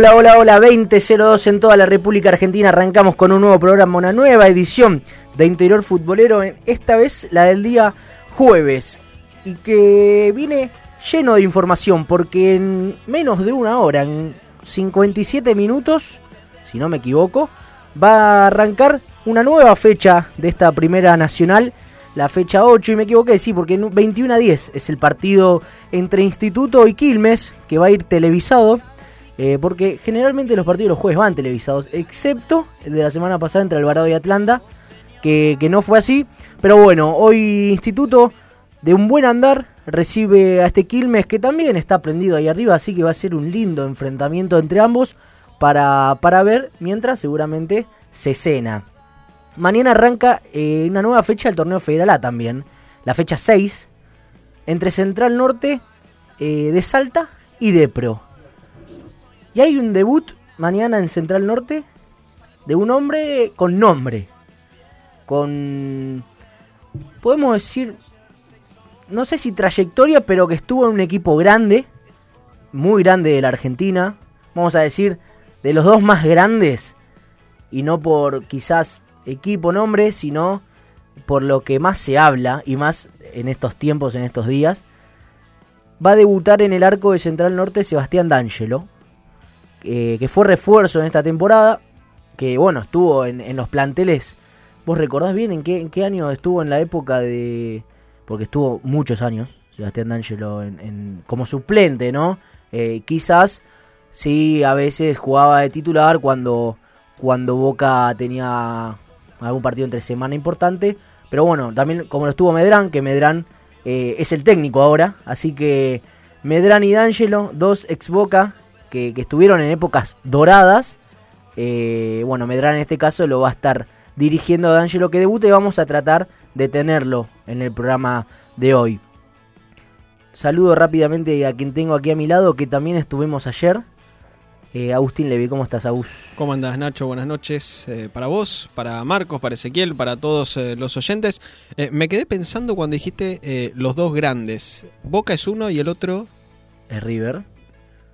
Hola, hola, hola, 2002 en toda la República Argentina. Arrancamos con un nuevo programa, una nueva edición de Interior Futbolero, en- esta vez la del día jueves, y que viene lleno de información, porque en menos de una hora, en 57 minutos, si no me equivoco, va a arrancar una nueva fecha de esta primera nacional, la fecha 8, y me equivoqué, sí, porque en 21 a 10 es el partido entre Instituto y Quilmes, que va a ir televisado. Eh, porque generalmente los partidos los jueves van televisados, excepto el de la semana pasada entre Alvarado y Atlanta, que, que no fue así. Pero bueno, hoy Instituto de un buen andar recibe a este Quilmes que también está prendido ahí arriba, así que va a ser un lindo enfrentamiento entre ambos para, para ver mientras seguramente se cena. Mañana arranca eh, una nueva fecha del torneo Federal A también, la fecha 6, entre Central Norte eh, de Salta y Depro. Y hay un debut mañana en Central Norte de un hombre con nombre. Con. Podemos decir. No sé si trayectoria, pero que estuvo en un equipo grande. Muy grande de la Argentina. Vamos a decir, de los dos más grandes. Y no por quizás equipo, nombre, sino por lo que más se habla. Y más en estos tiempos, en estos días. Va a debutar en el arco de Central Norte Sebastián D'Angelo que fue refuerzo en esta temporada, que bueno, estuvo en, en los planteles. ¿Vos recordás bien en qué, en qué año estuvo en la época de... Porque estuvo muchos años, Sebastián D'Angelo, en- como suplente, ¿no? Eh, quizás sí, a veces jugaba de titular cuando, cuando Boca tenía algún partido entre semana importante. Pero bueno, también como lo estuvo Medrán, que Medrán eh, es el técnico ahora. Así que Medrán y D'Angelo, dos ex Boca, que, que estuvieron en épocas doradas. Eh, bueno, Medrán en este caso lo va a estar dirigiendo a D'Angelo que debute y vamos a tratar de tenerlo en el programa de hoy. Saludo rápidamente a quien tengo aquí a mi lado, que también estuvimos ayer. Eh, Agustín Levi, ¿cómo estás, Agus? ¿Cómo andás, Nacho? Buenas noches eh, para vos, para Marcos, para Ezequiel, para todos eh, los oyentes. Me quedé pensando cuando dijiste los dos grandes. Boca es uno y el otro. ¿Es River?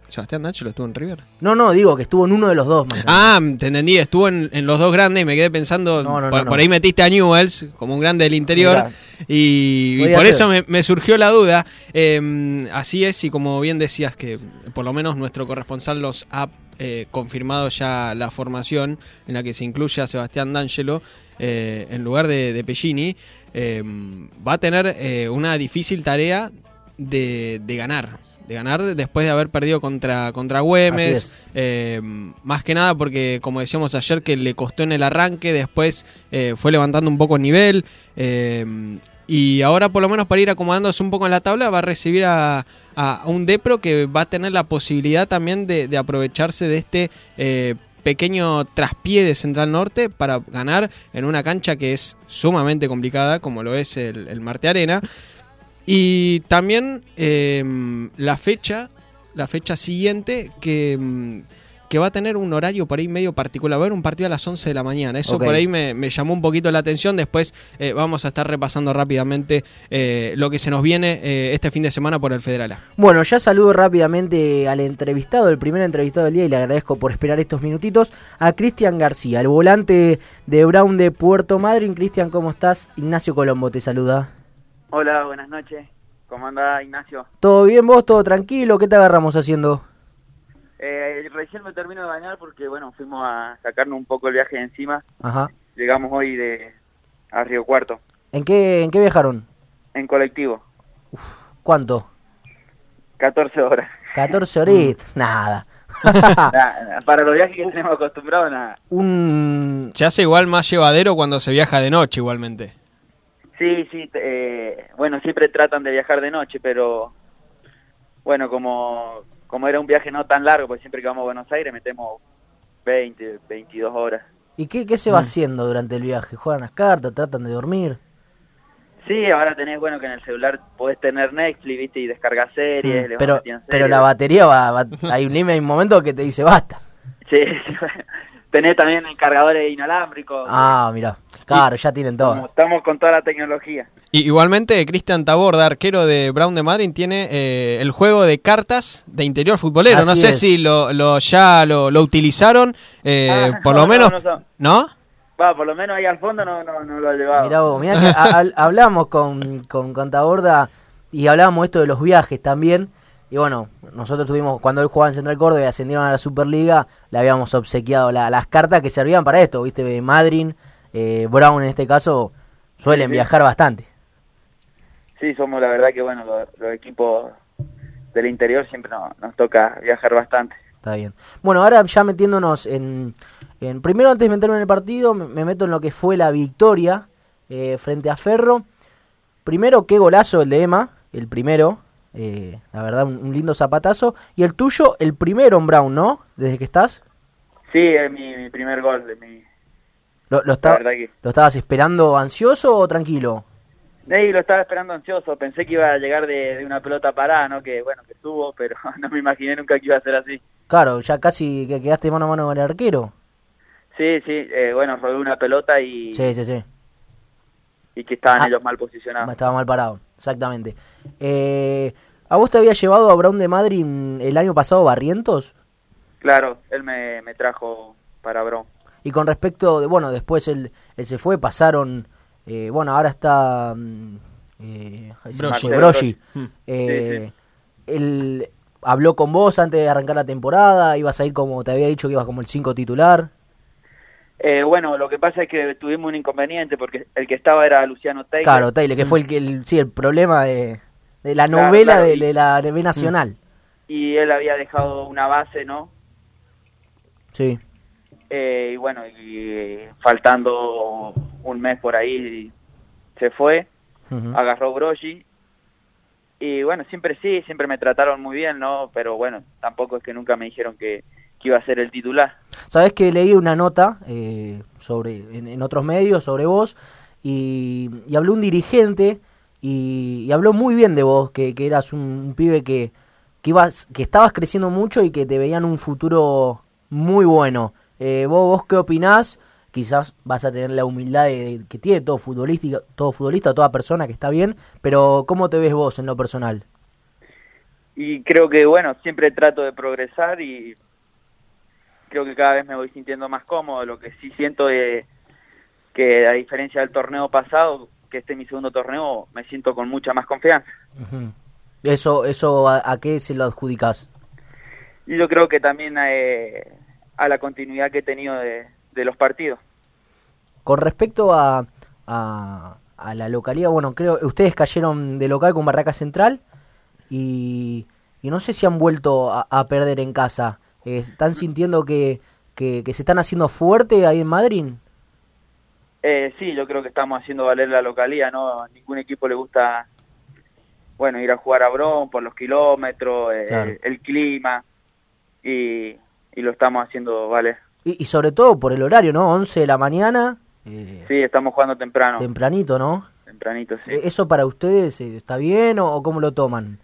Sebastián Nacho lo estuvo en River. No, no, digo que estuvo en uno de los dos. más Ah, te entendí, estuvo en, en los dos grandes y me quedé pensando. No, no, por, no, por ahí metiste a Newells como un grande del interior. Mirá. Y, por eso me, me surgió la duda. Eh, así es, y como bien decías, que por lo menos nuestro corresponsal los ha eh, confirmado ya la formación en la que se incluye a Sebastián D'Angelo eh, en lugar de, de Pellini, eh, va a tener eh, una difícil tarea de, de ganar. De ganar después de haber perdido contra, contra Güemes. es. Eh, más que nada porque, como decíamos ayer, que le costó en el arranque, después eh, fue levantando un poco el nivel. eh, y ahora, por lo menos, para ir acomodándose un poco en la tabla, va a recibir a, a un Depro que va a tener la posibilidad también de, de aprovecharse de este eh, pequeño traspié de Central Norte para ganar en una cancha que es sumamente complicada, como lo es el, el Marte Arena. Y también eh, la fecha, la fecha siguiente, que, mm, que va a tener un horario por ahí medio particular. Va a haber un partido a las 11 de la mañana. Eso por ahí me, me llamó un poquito la atención. Después eh, vamos a estar repasando rápidamente eh, lo que se nos viene eh, este fin de semana por el Federal A. Bueno, ya saludo rápidamente al entrevistado, el primer entrevistado del día, y le agradezco por esperar estos minutitos, a Cristian García, el volante de Brown de Puerto Madryn. Cristian, ¿cómo estás? Ignacio Colombo te saluda. Hola, buenas noches. ¿Cómo anda Ignacio? ¿Todo bien vos? ¿Todo tranquilo? ¿Qué te agarramos haciendo? Eh, recién me termino de bañar porque, bueno, fuimos a sacarnos un poco el viaje de encima. Ajá. Llegamos hoy de a Río Cuarto, ¿En qué, ¿En qué viajaron? en colectivo, ¿Cuánto? 14 horas. 14 horitas. Nada. Nah, nah, para los viajes que tenemos acostumbrados, nada. Un... Se hace igual más llevadero cuando se viaja de noche igualmente. Sí, sí, eh, bueno, siempre tratan de viajar de noche, pero bueno, como, como era un viaje no tan largo, pues siempre que vamos a Buenos Aires metemos 20, 22 horas. ¿Y qué, qué se va haciendo durante el viaje? ¿Juegan las cartas? ¿Tratan de dormir? Sí, ahora tenés, bueno, que en el celular podés tener Netflix, viste, y descargar series. Mm. Pero, pero la batería va, va- hay un límite, hay un momento que te dice basta. Sí, sí, bueno. tenés también cargadores inalámbricos. Ah, mira. Claro, ya tienen Como todo. estamos con toda la tecnología. Y igualmente, Cristian Taborda, arquero de Brown de Madrid, tiene eh, el juego de cartas de interior futbolero. no sé es. si lo, lo- ya lo, lo utilizaron, eh, Ah, por no, lo no, menos, no son. ¿no? Va, por lo menos ahí al fondo no, no, no lo ha llevado. Mirá vos, mirá que ha- ha- hablamos con, con, con Taborda y hablábamos esto de los viajes también. Y bueno, nosotros tuvimos, cuando él jugaba en Central Córdoba y ascendieron a la Superliga, le habíamos obsequiado la- las cartas que servían para esto, ¿viste? Madrid, eh, Brown en este caso, suelen Sí, viajar bastante. Sí, somos la verdad que, bueno, los, los equipos del interior siempre nos, nos toca viajar bastante. Está bien. Bueno, ahora ya metiéndonos en, en- Primero, antes de meterme en el partido, me, me meto en lo que fue la victoria eh, frente a Ferro. Primero, qué golazo el de Emma, el primero. eh, la verdad, un, un lindo zapatazo. Y el tuyo, el primero en Brown, ¿no? Desde que estás. Sí, es mi, mi primer gol. De mi, ¿Lo, lo, la esta- verdad que... ¿Lo estabas esperando ansioso o tranquilo? Sí, lo estaba esperando ansioso. Pensé que iba a llegar de, de una pelota parada, ¿no? Que, bueno, que estuvo, pero no me imaginé nunca que iba a ser así. Claro, ya casi que quedaste mano a mano con el arquero. Sí, sí, eh, bueno, rodé una pelota y, Sí, sí, sí. y que estaban Ah. ellos mal posicionados. Estaba mal parado, exactamente. Eh, ¿A vos te había llevado a Brown de Madrid mm, el año pasado Barrientos? Claro, él me, me trajo para Bron. Y con respecto, de, bueno, después él, él se fue, pasaron, eh, bueno, ahora está mm, eh. Mm. Eh, Él habló con vos antes de arrancar la temporada, ibas a ir como, te había dicho que ibas como el 5 titular. Eh, bueno, lo que pasa es que tuvimos un inconveniente porque el que estaba era Luciano Taylor. Claro, Taylor, que fue el, que el, sí, el problema de, de la Claro, novela claro, de, y- de la B Nacional. Y él había dejado una base, ¿no? Sí. Eh, y bueno, y faltando un mes por ahí se fue, agarró Brogi. Y bueno, siempre sí, siempre me trataron muy bien, ¿no? Pero bueno, tampoco es que nunca me dijeron que, que iba a ser el titular. Sabes que leí una nota eh, sobre en, en otros medios sobre vos y, y habló un dirigente y, y habló muy bien de vos, que, que eras un, un pibe que, que ibas, que estabas creciendo mucho y que te veían un futuro muy bueno. Eh, vos, vos qué opinás? Quizás vas a tener la humildad de, de- que tiene todo futbolista, todo futbolista, toda persona que está bien, pero ¿cómo te ves vos en lo personal? Y creo que, bueno, siempre trato de progresar y creo que cada vez me voy sintiendo más cómodo. Lo que sí siento es que a diferencia del torneo pasado, que este es mi segundo torneo, me siento con mucha más confianza. Eso, eso a, a qué se lo adjudicás? Y yo creo que también eh, a la continuidad que he tenido de, de los partidos. Con respecto a, a, a la localidad, bueno, creo ustedes cayeron de local con Barraca Central y, y no sé si han vuelto a, a perder en casa. Eh, ¿Están sintiendo que, que, que se están haciendo fuerte ahí en Madrid? Eh, sí, yo creo que estamos haciendo valer la localidad, ¿no? A ningún equipo le gusta, bueno, ir a jugar a Bron por los kilómetros, eh, Claro. el, el clima, y, y lo estamos haciendo valer. Y, y sobre todo por el horario, ¿no? 11 de la mañana, eh, Sí, estamos jugando temprano, tempranito, ¿no? tempranito, sí. Eh, ¿Eso para ustedes eh, está bien o, o cómo lo toman?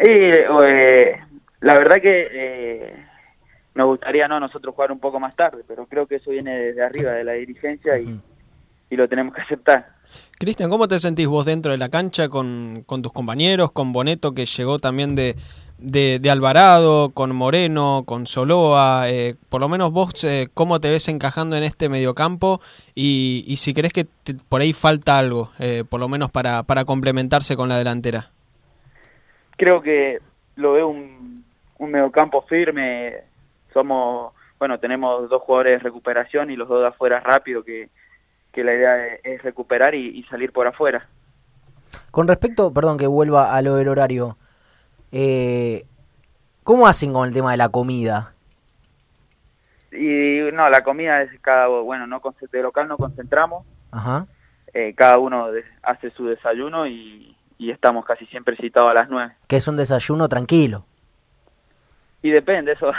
Y eh, la verdad que eh, nos gustaría no nosotros jugar un poco más tarde, pero creo que eso viene desde arriba, de la dirigencia, y, y lo tenemos que aceptar. Cristian, ¿cómo te sentís vos dentro de la cancha con, con tus compañeros, con Boneto que llegó también de, de, de Alvarado, con Moreno, con Soloa? eh, por lo menos vos, eh, ¿cómo te ves encajando en este mediocampo? Y, y si crees que te- por ahí falta algo, eh, por lo menos para, para complementarse con la delantera. Creo que lo veo un, un mediocampo firme. Somos, bueno, tenemos dos jugadores de recuperación y los dos de afuera rápido, que, que la idea es, es recuperar y, y salir por afuera. Con respecto, perdón que vuelva a lo del horario, eh, ¿cómo hacen con el tema de la comida? Y no, la comida es cada, bueno, no de local no concentramos, Ajá. eh, cada uno de- hace su desayuno y, y estamos casi siempre citados a las nueve. Que es un desayuno tranquilo. Y depende, eso.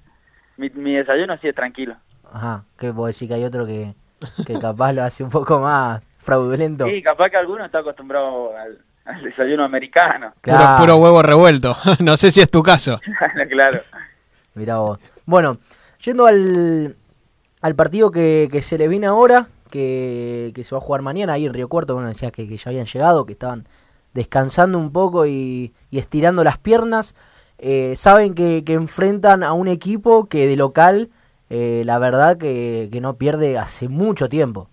mi, mi desayuno sí es tranquilo. Ajá. Que puedo decir que hay otro que, que capaz lo hace un poco más fraudulento. Sí, capaz que alguno está acostumbrado al, al desayuno americano. Puro, Claro. puro huevo revuelto. no sé si es tu caso. claro. Mirá vos. Bueno, yendo al, al partido que, que se le viene ahora, que, que se va a jugar mañana ahí en Río Cuarto, bueno, decías que, que ya habían llegado, que estaban descansando un poco y, y estirando las piernas. Eh, saben que, que enfrentan a un equipo que de local, eh, la verdad que, que no pierde hace mucho tiempo.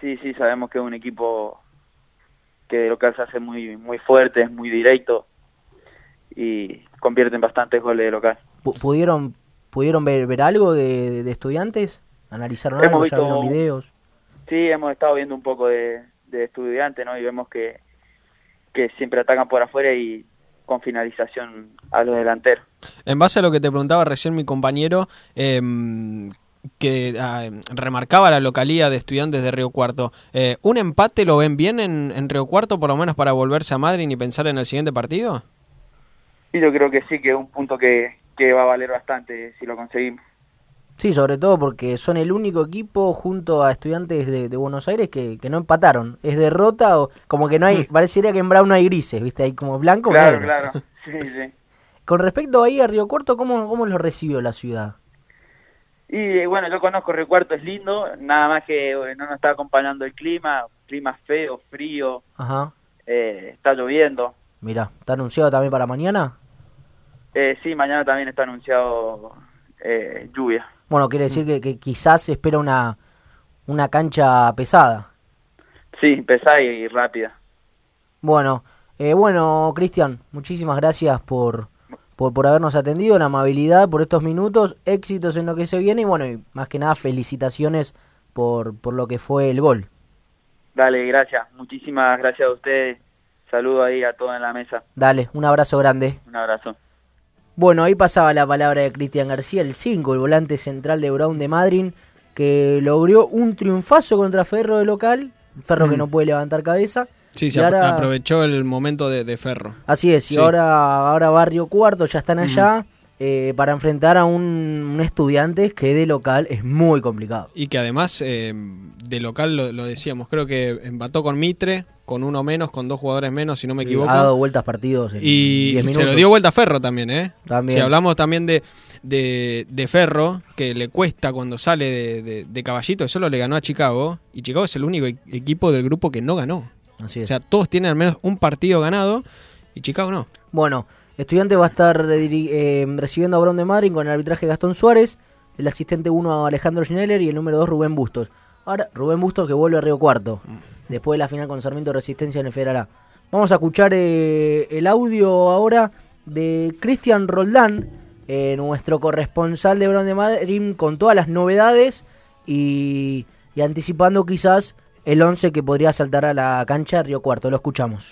Sí, sí, sabemos que es un equipo que de local se hace muy, muy fuerte, es muy directo y convierten bastantes goles de local. Pu- ¿Pudieron, pudieron ver, ver algo de, de- de estudiantes? ¿Analizaron algo? Hemos ¿Ya visto- vieron videos? Sí, hemos estado viendo un poco de, de estudiantes, ¿no? Y vemos que, que siempre atacan por afuera y con finalización a los delanteros. En base a lo que te preguntaba recién mi compañero, em, que ah, remarcaba la localía de estudiantes de Río Cuarto, eh, ¿un empate lo ven bien en, en Río Cuarto, por lo menos para volverse a Madrid y pensar en el siguiente partido? Y yo creo que sí, que es un punto que, que va a valer bastante si lo conseguimos. Sí, sobre todo porque son el único equipo junto a estudiantes de, de Buenos Aires que, que no empataron. Es derrota o como que no hay, pareciera que en Brown no hay grises, ¿viste? Hay como blanco Claro, negro. claro. Sí, sí. Con respecto ahí a Río Cuarto, ¿cómo, cómo lo recibió la ciudad? Y eh, bueno, yo conozco Río Cuarto, es lindo, nada más que eh, no nos está acompañando el clima, clima feo, frío, Ajá. eh, está lloviendo. Mirá, ¿está anunciado también para mañana? Eh, sí, mañana también está anunciado eh, lluvia. Bueno, quiere decir que, que quizás se espera una, una cancha pesada. Sí, pesada y rápida. Bueno, eh, bueno, Cristian, muchísimas gracias por, por, por habernos atendido, la amabilidad por estos minutos, éxitos en lo que se viene y bueno, y más que nada felicitaciones por, por lo que fue el gol. Dale, gracias. Muchísimas gracias a ustedes. Saludo ahí a todos en la mesa. Dale, un abrazo grande. Un abrazo. Bueno, ahí pasaba la palabra de Cristian García, el 5, el volante central de Brown de Madrid, que logró un triunfazo contra Ferro de local, Ferro que Mm. no puede levantar cabeza. Sí, Y se ahora- aprovechó el momento de, de Ferro. Así es, y Sí. ahora, ahora Barrio Cuarto ya están allá eh, para enfrentar a un, un estudiante que de local es muy complicado. Y que además, eh, de local lo, lo decíamos, creo que empató con Mitre, con uno menos, con dos jugadores menos, si no me equivoco. Ha dado vueltas partidos en Y 10 se lo dio vuelta a Ferro también, ¿eh? También. Si hablamos también de, de, de Ferro, que le cuesta cuando sale de, de- de Caballito, que solo le ganó a Chicago, y Chicago es el único e- equipo del grupo que no ganó. Así O sea, todos tienen al menos un partido ganado, y Chicago no. Bueno, Estudiante va a estar eh, eh, recibiendo a Brown de Madrid con el arbitraje Gastón Suárez, el asistente 1 Alejandro Schneller y el número 2 Rubén Bustos. Ahora, Rubén Bustos que vuelve a Río Cuarto, después de la final con Sarmiento Resistencia en el Federal A. Vamos a escuchar eh, el audio ahora de Cristian Roldán, eh, nuestro corresponsal de Brown de Madrid, con todas las novedades y, y anticipando quizás el 11 que podría saltar a la cancha de Río Cuarto. Lo escuchamos.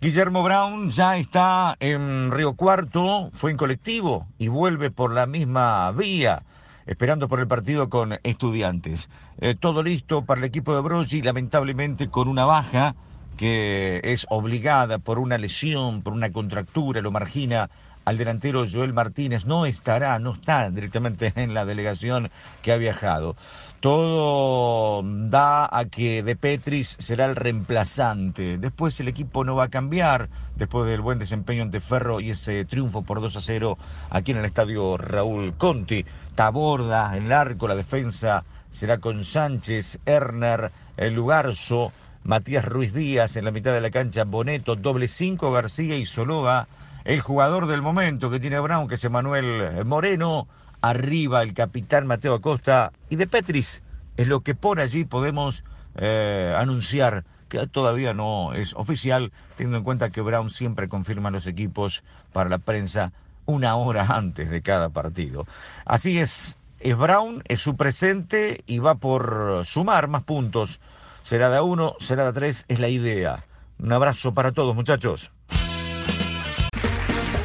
Guillermo Brown ya está en Río Cuarto, fue en colectivo y vuelve por la misma vía, esperando por el partido con estudiantes. Eh, todo listo para el equipo de Brogi, lamentablemente con una baja que es obligada por una lesión, por una contractura, lo margina al delantero Joel Martínez. No estará, no está directamente en la delegación que ha viajado. Todo da a que De Petris será el reemplazante. Después el equipo no va a cambiar, después del buen desempeño ante Ferro y ese triunfo por 2 a 0 aquí en el estadio Raúl Conti. Taborda en el arco, la defensa será con Sánchez, Erner, el Lugarzo, Matías Ruiz Díaz en la mitad de la cancha, Boneto, doble cinco, García y Soloa. El jugador del momento que tiene Brown, que es Emanuel Moreno. Arriba el capitán Mateo Acosta y de Petris. Es lo que por allí podemos eh, anunciar que todavía no es oficial, teniendo en cuenta que Brown siempre confirma los equipos para la prensa una hora antes de cada partido. Así es, es Brown, es su presente y va por sumar más puntos. Será de uno, será de tres, es la idea. Un abrazo para todos, muchachos.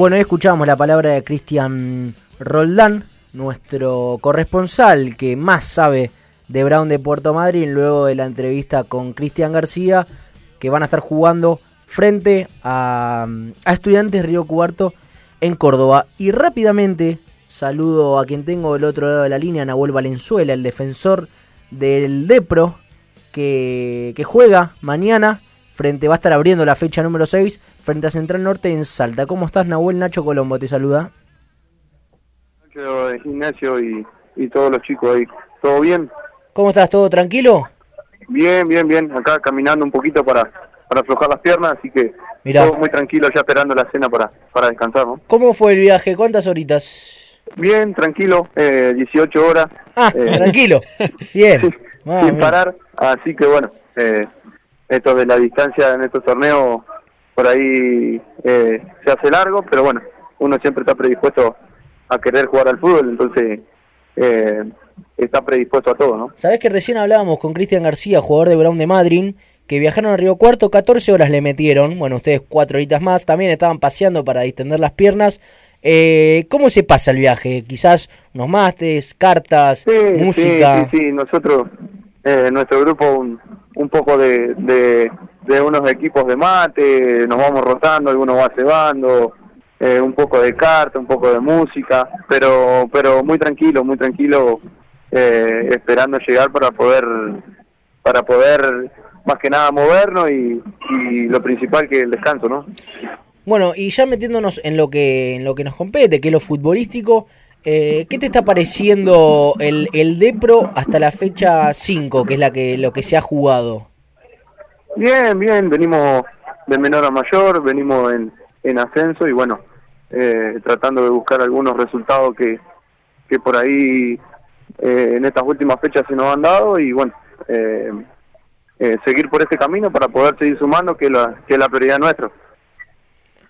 Bueno, escuchamos la palabra de Cristian Roldán, nuestro corresponsal que más sabe de Brown de Puerto Madryn, luego de la entrevista con Cristian García, que van a estar jugando frente a, Estudiantes Río Cuarto en Córdoba. Y rápidamente saludo a quien tengo del otro lado de la línea, Nahuel Valenzuela, el defensor del Depro, que juega mañana frente, va a estar abriendo la fecha número 6 frente a Central Norte en Salta. ¿Cómo estás, Nahuel? Nacho Colombo te saluda. Nacho de gimnasio y, y todos los chicos ahí. ¿Todo bien? ¿Cómo estás? ¿Todo tranquilo? Bien, bien, bien. Acá caminando un poquito para, para aflojar las piernas, así que Mirá. todo muy tranquilo ya esperando la cena para, para descansar, ¿no? ¿Cómo fue el viaje? ¿Cuántas horitas? Bien, tranquilo, eh, 18 horas. Ah, eh, tranquilo. Bien. Ah, sin parar, así que bueno, eh, esto de la distancia en estos torneos por ahí eh, se hace largo, pero bueno, uno siempre está predispuesto a querer jugar al fútbol, entonces eh, está predispuesto a todo, ¿no? Sabés que recién hablábamos con Cristian García, jugador de Brown de Madryn, que viajaron a Río Cuarto, 14 horas le metieron, bueno, ustedes cuatro horitas más, también estaban paseando para distender las piernas. Eh, ¿Cómo se pasa el viaje? Quizás unos mastes, cartas, Sí, música. Sí, sí, sí. nosotros, eh, nuestro grupo, un, un poco de, de, unos equipos de mate, nos vamos rotando, algunos va cebando, eh, un poco de carta, un poco de música, pero pero muy tranquilo, muy tranquilo, eh, esperando llegar para poder para poder más que nada movernos y, y lo principal que el descanso, ¿no? Bueno, y ya metiéndonos en lo que en lo que nos compete, que lo futbolístico, eh, ¿qué te está pareciendo el, el Depro hasta la fecha 5, que es la que lo que se ha jugado? Bien, bien, venimos de menor a mayor, venimos en, en ascenso y bueno, eh, tratando de buscar algunos resultados que, que por ahí eh, en estas últimas fechas se nos han dado y bueno, eh, eh, seguir por este camino para poder seguir sumando, que la, que es la prioridad nuestra.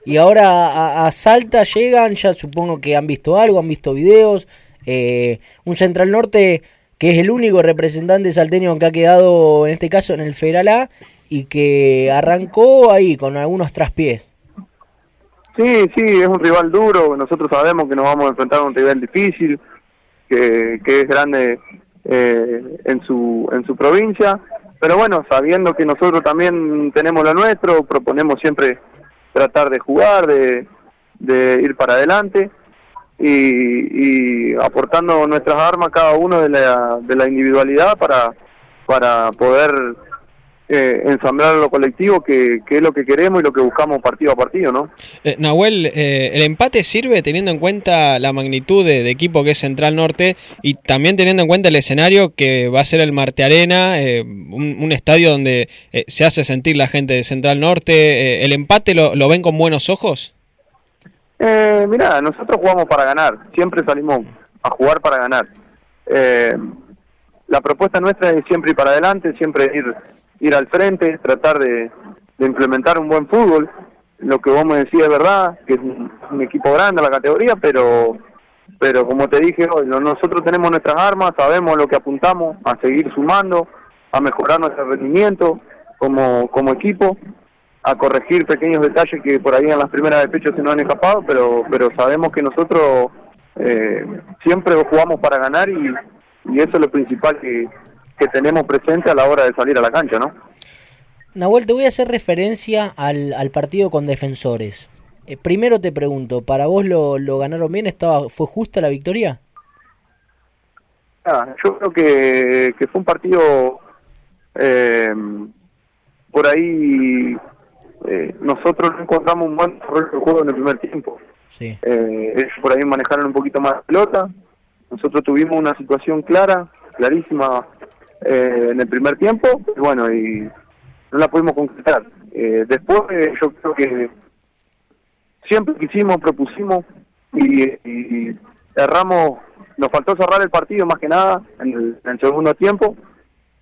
Y ahora a, Salta llegan, ya supongo que han visto algo, han visto videos. eh, un Central Norte que es el único representante salteño que ha quedado, en este caso, en el Federal y que arrancó ahí con algunos traspiés. Sí, sí, es un rival duro, nosotros sabemos que nos vamos a enfrentar a un rival difícil, que, que es grande eh, en su en su provincia, pero bueno, sabiendo que nosotros también tenemos lo nuestro, proponemos siempre tratar de jugar, de, de ir para adelante y, y aportando nuestras armas cada uno de la, de la individualidad para, para poder eh, ensamblar lo colectivo, que, que es lo que queremos y lo que buscamos partido a partido, ¿no? Eh, Nahuel, eh, ¿el empate sirve teniendo en cuenta la magnitud de, de equipo que es Central Norte y también teniendo en cuenta el escenario que va a ser el Marte Arena, eh, un, un estadio donde eh, se hace sentir la gente de Central Norte? Eh, ¿El empate lo, lo ven con buenos ojos? Eh, mira, nosotros jugamos para ganar, siempre salimos a jugar para ganar. Eh, la propuesta nuestra es siempre ir para adelante, siempre ir ir al frente, tratar de, de implementar un buen fútbol. Lo que vos me decís es verdad, que es un, equipo grande la categoría, pero pero como te dije hoy, no- nosotros tenemos nuestras armas, sabemos lo que apuntamos, a seguir sumando, a mejorar nuestro rendimiento como, como equipo, a corregir pequeños detalles que por ahí en las primeras de pecho se nos han escapado, pero, pero sabemos que nosotros eh, siempre jugamos para ganar y, y eso es lo principal que, que tenemos presente a la hora de salir a la cancha, ¿no? Nahuel, te voy a hacer referencia al, al partido con defensores. Eh, primero te pregunto, ¿para vos lo, lo ganaron bien? ¿Estaba, ¿Fue justa la victoria? Ah, yo creo que, que fue un partido eh, por ahí eh, nosotros no encontramos un buen desarrollo de juego en el primer tiempo. Sí. Eh, ellos por ahí manejaron un poquito más la pelota. Nosotros tuvimos una situación clara, clarísima eh, en el primer tiempo, y bueno, y no la pudimos concretar. Eh, después eh, yo creo que siempre quisimos, propusimos y, y erramos, nos faltó cerrar el partido más que nada en el, en el segundo tiempo,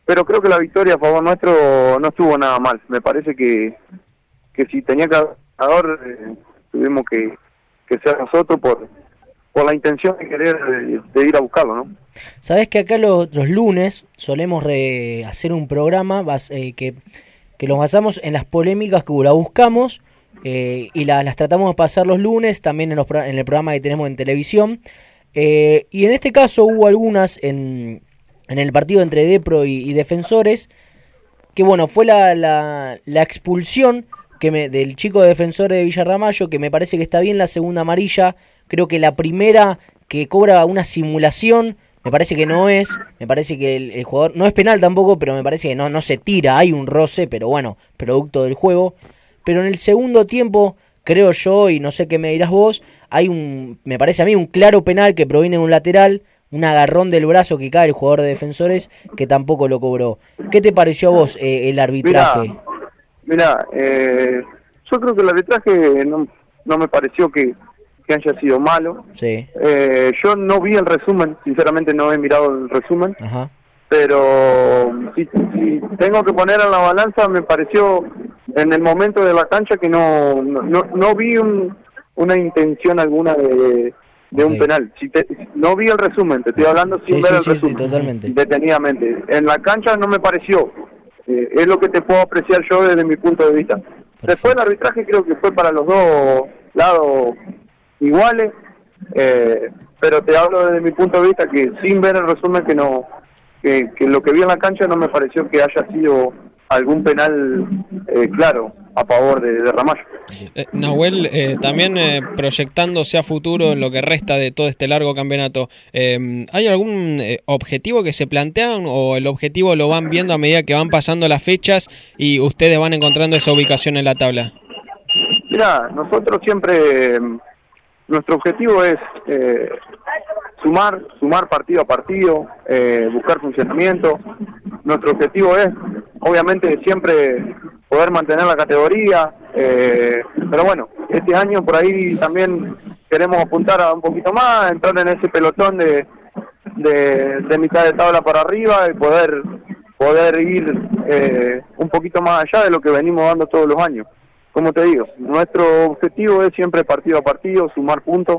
pero creo que la victoria a favor nuestro no estuvo nada mal. Me parece que, que si tenía que haber eh, tuvimos que, que ser nosotros por, por la intención de querer eh, de ir a buscarlo, ¿no? Sabes que acá los, lunes solemos re- hacer un programa eh, que, que los basamos en las polémicas que la buscamos eh, y la- las tratamos de pasar los lunes, también en, los, en el programa que tenemos en televisión. Eh, y en este caso hubo algunas en, en el partido entre Depro y, y Defensores, que bueno, fue la, la, la expulsión que me, del chico defensor de Villarramayo, que me parece que está bien la segunda amarilla, creo que la primera que cobra una simulación, me parece que no es, me parece que el, jugador, no es penal tampoco, pero me parece que no, no se tira, hay un roce, pero bueno, producto del juego. Pero en el segundo tiempo, creo yo, y no sé qué me dirás vos, hay un, me parece a mí, un claro penal que proviene de un lateral, un agarrón del brazo que cae el jugador de defensores, que tampoco lo cobró. ¿Qué te pareció a vos eh, el arbitraje? Mira, eh, yo creo que el arbitraje no, no me pareció que, que haya sido malo. Sí, Eh, yo no vi el resumen, sinceramente no he mirado el resumen, ajá. pero si, si tengo que poner en la balanza, me pareció en el momento de la cancha que no no, no, vi un- una intención alguna de, de un penal. Si te- no vi el resumen, te estoy hablando sin Sí, ver sí, el sí, resumen, totalmente. detenidamente. En la cancha no me pareció. Eh, es lo que te puedo apreciar yo desde mi punto de vista. Después el arbitraje creo que fue para los dos lados iguales, eh, pero te hablo desde mi punto de vista que sin ver el resumen que no que, que lo que vi en la cancha no me pareció que haya sido algún penal eh, claro a favor de, de Ramallo. Eh, Nahuel, eh, también eh, proyectándose a futuro en lo que resta de todo este largo campeonato, eh, ¿hay algún eh, objetivo que se plantean o el objetivo lo van viendo a medida que van pasando las fechas y ustedes van encontrando esa ubicación en la tabla? Mira, nosotros siempre, eh, nuestro objetivo es eh, sumar, sumar partido a partido, eh, buscar funcionamiento. Nuestro objetivo es, obviamente, siempre poder mantener la categoría, eh, pero bueno, este año por ahí también queremos apuntar a un poquito más, entrar en ese pelotón de, de, de mitad de tabla para arriba y poder poder ir eh, un poquito más allá de lo que venimos dando todos los años. Como te digo, nuestro objetivo es siempre partido a partido, sumar puntos.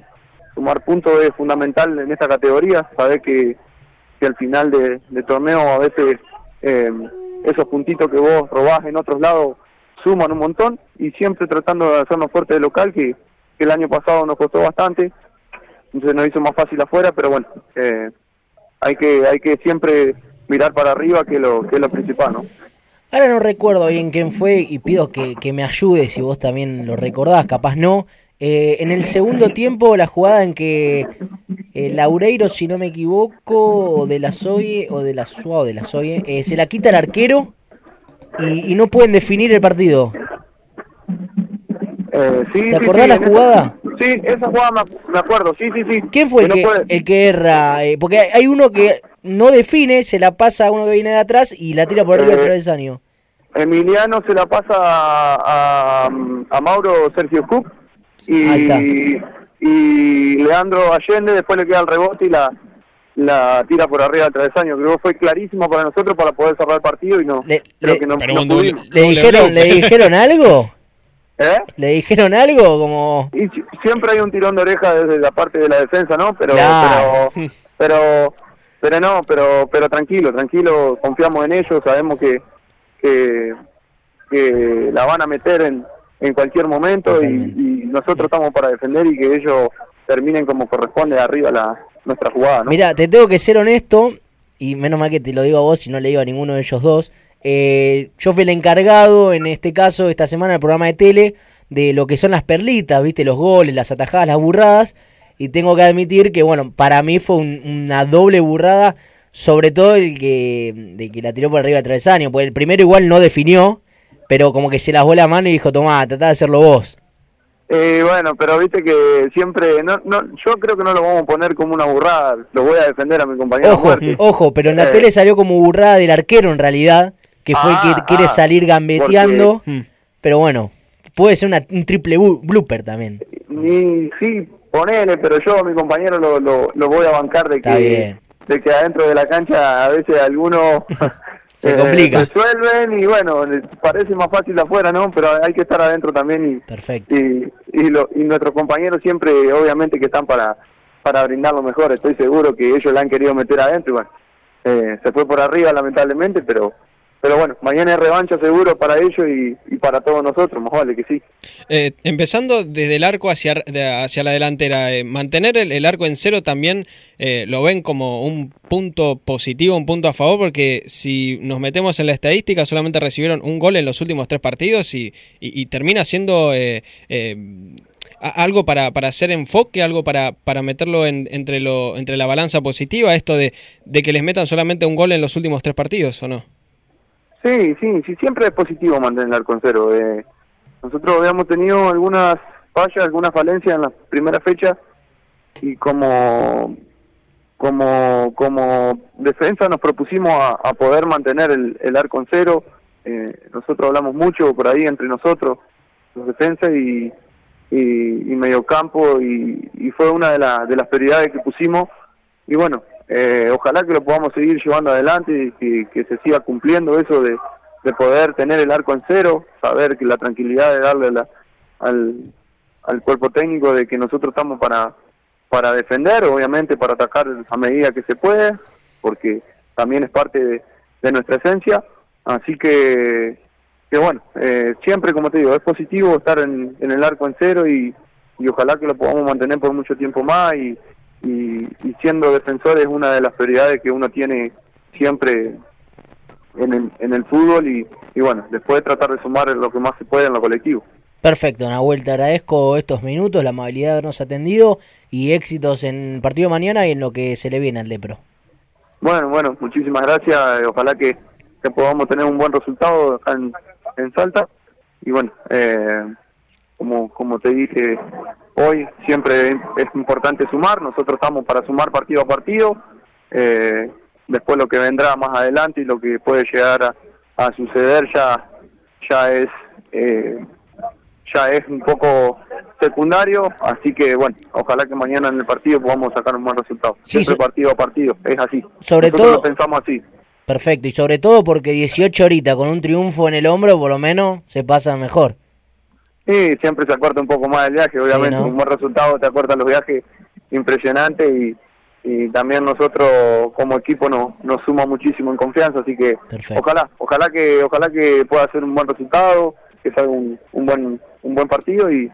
Sumar puntos es fundamental en esta categoría. Sabes que, que al final de, torneo a veces eh, esos puntitos que vos robás en otros lados suman un montón y siempre tratando de hacernos fuerte de local, que, que el año pasado nos costó bastante. Entonces nos hizo más fácil afuera, pero bueno, eh, hay que hay que siempre mirar para arriba, que, lo, que es lo principal, ¿no? Ahora no recuerdo bien quién fue y pido que, que me ayude si vos también lo recordás, capaz no. Eh, en el segundo tiempo, la jugada en que eh, Laureiro, si no me equivoco, o de la Soye, o de la Sua, o de la Soye, eh, se la quita el arquero y, y no pueden definir el partido. Eh, sí, ¿Te acordás sí, la en esa- jugada? sí, esa jugada me, acuerdo, sí, sí, sí. ¿Quién fue el no que, puede- el que erra? Eh, porque hay uno que no define, se la pasa a uno que viene de atrás y la tira por arriba del Eh, travesaño. Emiliano se la pasa a, a, a Mauro Sergio Cup y, y Leandro Allende después le queda el rebote y la, la tira por arriba del travesaño. Creo que fue clarísimo para nosotros para poder cerrar el partido y no creo le- que no, pudimos. ¿Le dijeron, ¿Le dijeron algo? ¿Eh? ¿Le dijeron algo? Como... Y si- siempre hay un tirón de oreja desde la parte de la defensa, ¿no? Pero Claro. pero pero pero no, pero pero tranquilo, tranquilo, confiamos en ellos, sabemos que que, que la van a meter en, en cualquier momento y, y nosotros estamos para defender y que ellos terminen como corresponde arriba la nuestra jugada, ¿no? Mira, te tengo que ser honesto, y menos mal que te lo digo a vos y no le digo a ninguno de ellos dos. Eh, yo fui el encargado, en este caso, esta semana, del programa de tele, de lo que son las perlitas, viste, los goles, las atajadas, las burradas. Y tengo que admitir que, bueno, para mí fue un- una doble burrada, sobre todo el que, de que la tiró por arriba del travesaño, porque el primero igual no definió, pero como que se las la mano y dijo, tomá, tratá de hacerlo vos. Eh, bueno, pero viste que siempre, no, no, yo creo que no lo vamos a poner como una burrada, lo voy a defender a mi compañero. Ojo, muerte. ojo, pero en la Eh, tele salió como burrada del arquero en realidad, que fue el Ah, que quiere ah, salir gambeteando. porque- Pero bueno, puede ser una- un triple blooper también. Ni, sí, ponele, pero yo a mi compañero lo, lo, lo voy a bancar de que, de que adentro de la cancha a veces algunos Se complica. resuelven y bueno, parece más fácil afuera, ¿no? Pero hay que estar adentro también y, Perfecto. y, y, lo- y nuestros compañeros siempre, obviamente, que están para, para brindar lo mejor. Estoy seguro que ellos la han querido meter adentro y bueno, eh, se fue por arriba lamentablemente, pero pero bueno, mañana es revancha seguro para ellos y, para todos nosotros, más vale que sí. Eh, empezando desde el arco hacia, hacia la delantera, eh, mantener el, arco en cero también eh, lo ven como un punto positivo, un punto a favor, porque si nos metemos en la estadística, solamente recibieron un gol en los últimos tres partidos y, y- y termina siendo eh, algo para, para hacer enfoque, algo para, para meterlo en- entre, lo, entre la balanza positiva, esto de que les metan solamente un gol en los últimos tres partidos, ¿o no? Sí, sí, sí, siempre es positivo mantener el arco en cero. Eh, nosotros habíamos tenido algunas fallas, algunas falencias en la primera fecha y como como como defensa nos propusimos a, poder mantener el, el arco en cero. Eh, nosotros hablamos mucho por ahí entre nosotros, los defensas y, y, y mediocampo y, y fue una de, la- de las prioridades que pusimos y bueno, eh, ojalá que lo podamos seguir llevando adelante y que, se siga cumpliendo eso de, de poder tener el arco en cero, saber que la tranquilidad de darle la- al, al cuerpo técnico de que nosotros estamos para, para defender, obviamente para atacar a medida que se puede, porque también es parte de, de nuestra esencia, así que, que bueno, eh, siempre como te digo, es positivo estar en, en el arco en cero y, y ojalá que lo podamos mantener por mucho tiempo más y, y, y siendo defensor es una de las prioridades que uno tiene siempre en el, en el fútbol y, y bueno, después tratar de sumar lo que más se puede en lo colectivo. Perfecto, Nahuel, te agradezco estos minutos, la amabilidad de habernos atendido y éxitos en el partido de mañana y en lo que se le viene al Depro. Bueno, bueno, muchísimas gracias. eh, Ojalá que, que podamos tener un buen resultado acá en, en Salta. Y bueno, eh, como, como te dije hoy, siempre es importante sumar. Nosotros estamos para sumar partido a partido. Eh, después lo que vendrá más adelante y lo que puede llegar a, a suceder ya, ya es... Eh, ya es un poco secundario, así que bueno, ojalá que mañana en el partido podamos sacar un buen resultado. Sí, Siempre so- partido a partido, es así. Sobre Nosotros todo- lo pensamos así. Perfecto, y sobre todo porque 18 horitas con un triunfo en el hombro, por lo menos se pasa mejor. Sí, siempre se acorta un poco más el viaje, obviamente, ¿no? un buen resultado te acortan los viajes impresionantes y, y también nosotros como equipo nos, nos suma muchísimo en confianza, así que Perfecto. ojalá, ojalá que ojalá que pueda ser un buen resultado, que salga un, un buen un buen partido y,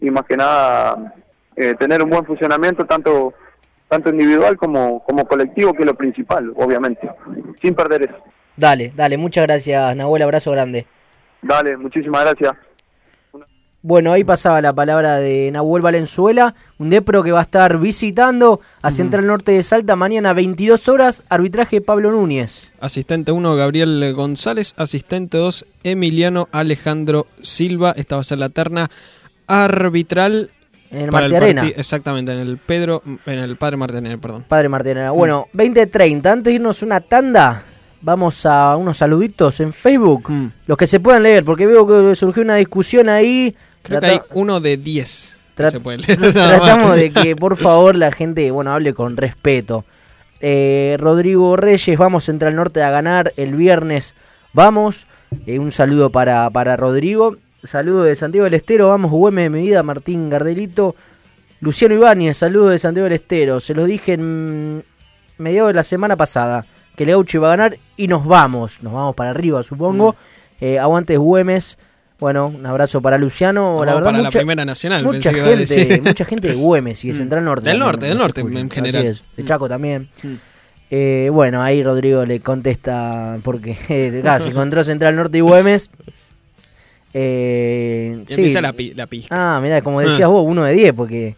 y más que nada eh, tener un buen funcionamiento tanto tanto individual como como colectivo que es lo principal, obviamente, sin perder eso. Dale, dale, muchas gracias, Nahuel, abrazo grande. Dale, muchísimas gracias. Bueno, ahí pasaba la palabra de Nahuel Valenzuela, un Depro que va a estar visitando a Central Norte de Salta mañana 22 horas, arbitraje Pablo Núñez. Asistente 1, Gabriel González. Asistente 2, Emiliano Alejandro Silva. Esta va a ser la terna arbitral. En el Martí Arena. Exactamente, en el Pedro, en el Padre Martínez, perdón. Padre Martínez. Bueno, 20.30, antes de irnos una tanda, vamos a unos saluditos en Facebook, Mm. los que se puedan leer, porque veo que surgió una discusión ahí. Creo Trata- que hay uno de 10 que Tra- se puede leer. nada más. Tratamos de que por favor la gente, bueno, hable con respeto. Eh, Rodrigo Reyes, vamos Central Norte a ganar el viernes. Vamos. Eh, un saludo para, para Rodrigo. Saludo de Santiago del Estero. Vamos, Güeme de mi vida, Martín Gardelito. Luciano Ibáñez, saludo de Santiago del Estero. Se lo dije en mm, mediados de la semana pasada que el Gaucho iba a ganar y nos vamos. Nos vamos para arriba, supongo. Eh, aguantes Güemes. Bueno, un abrazo para Luciano. La verdad, para la Primera Nacional, Mucha pensé que iba a gente, decir. mucha gente de Güemes y de Central Norte. Del norte, del norte, escucha. en general. Así es, de Chaco también. Eh, bueno, ahí Rodrigo le contesta porque eh, claro, se encontró Central Norte y Güemes. Eh, Y empieza la, pi- la pizca. Ah, mira, como decías Ah. vos, uno de 10, porque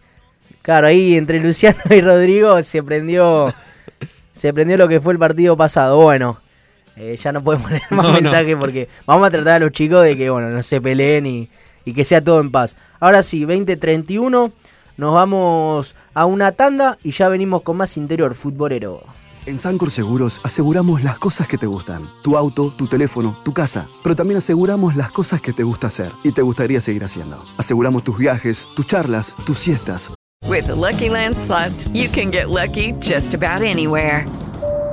claro, ahí entre Luciano y Rodrigo se prendió se prendió lo que fue el partido pasado. Bueno, eh, ya no podemos leer más No, no. mensajes porque vamos a tratar a los chicos de que bueno, no se peleen y, y que sea todo en paz. Ahora sí, 2031, nos vamos a una tanda y ya venimos con más interior futbolero. En Sancor Seguros aseguramos las cosas que te gustan. Tu auto, tu teléfono, tu casa. Pero también aseguramos las cosas que te gusta hacer y te gustaría seguir haciendo. Aseguramos tus viajes, tus charlas, tus siestas. With the Lucky Land slots, you can get lucky just about anywhere.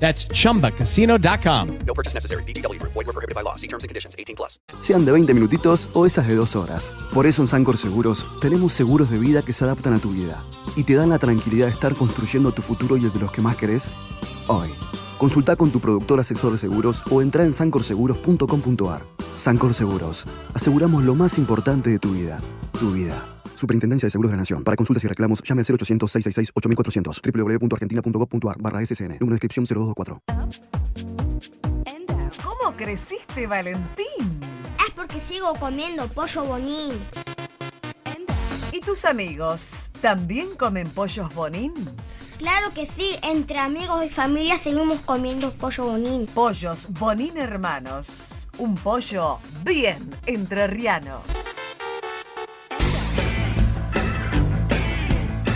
That's chumbacasino.com. No purchase necessary. VGW Group. Void were prohibited by law. See terms and conditions. 18 plus. Sean de 20 minutitos o esas de 2 horas. Por eso en Sancor Seguros tenemos seguros de vida que se adaptan a tu vida y te dan la tranquilidad de estar construyendo tu futuro y el de los que más querés hoy. Consulta con tu productor asesor de seguros o entra en sancorseguros.com.ar. Sancor Seguros. Aseguramos lo más importante de tu vida. Tu vida. Superintendencia de Seguros de la Nación. Para consultas y reclamos, llame al 0800-666-8400. www.argentina.gov.ar barra SSN. Número de inscripción 0224. ¿Cómo creciste, Valentín? Es porque sigo comiendo pollo bonín. ¿Y tus amigos también comen pollos bonín? Claro que sí, entre amigos y familia seguimos comiendo pollo bonín. Pollos bonín hermanos. Un pollo bien entrerriano.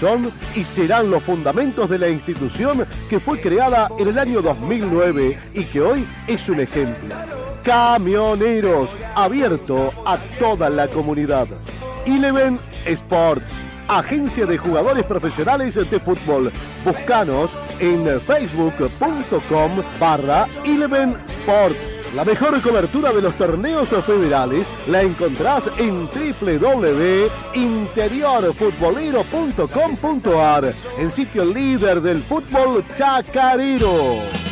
son y serán los fundamentos de la institución que fue creada en el año 2009 y que hoy es un ejemplo. Camioneros, abierto a toda la comunidad. Eleven Sports, agencia de jugadores profesionales de fútbol. Búscanos en facebook.com barra Eleven Sports. La mejor cobertura de los torneos federales la encontrás en www.interiorfutbolero.com.ar, el sitio líder del fútbol chacarero.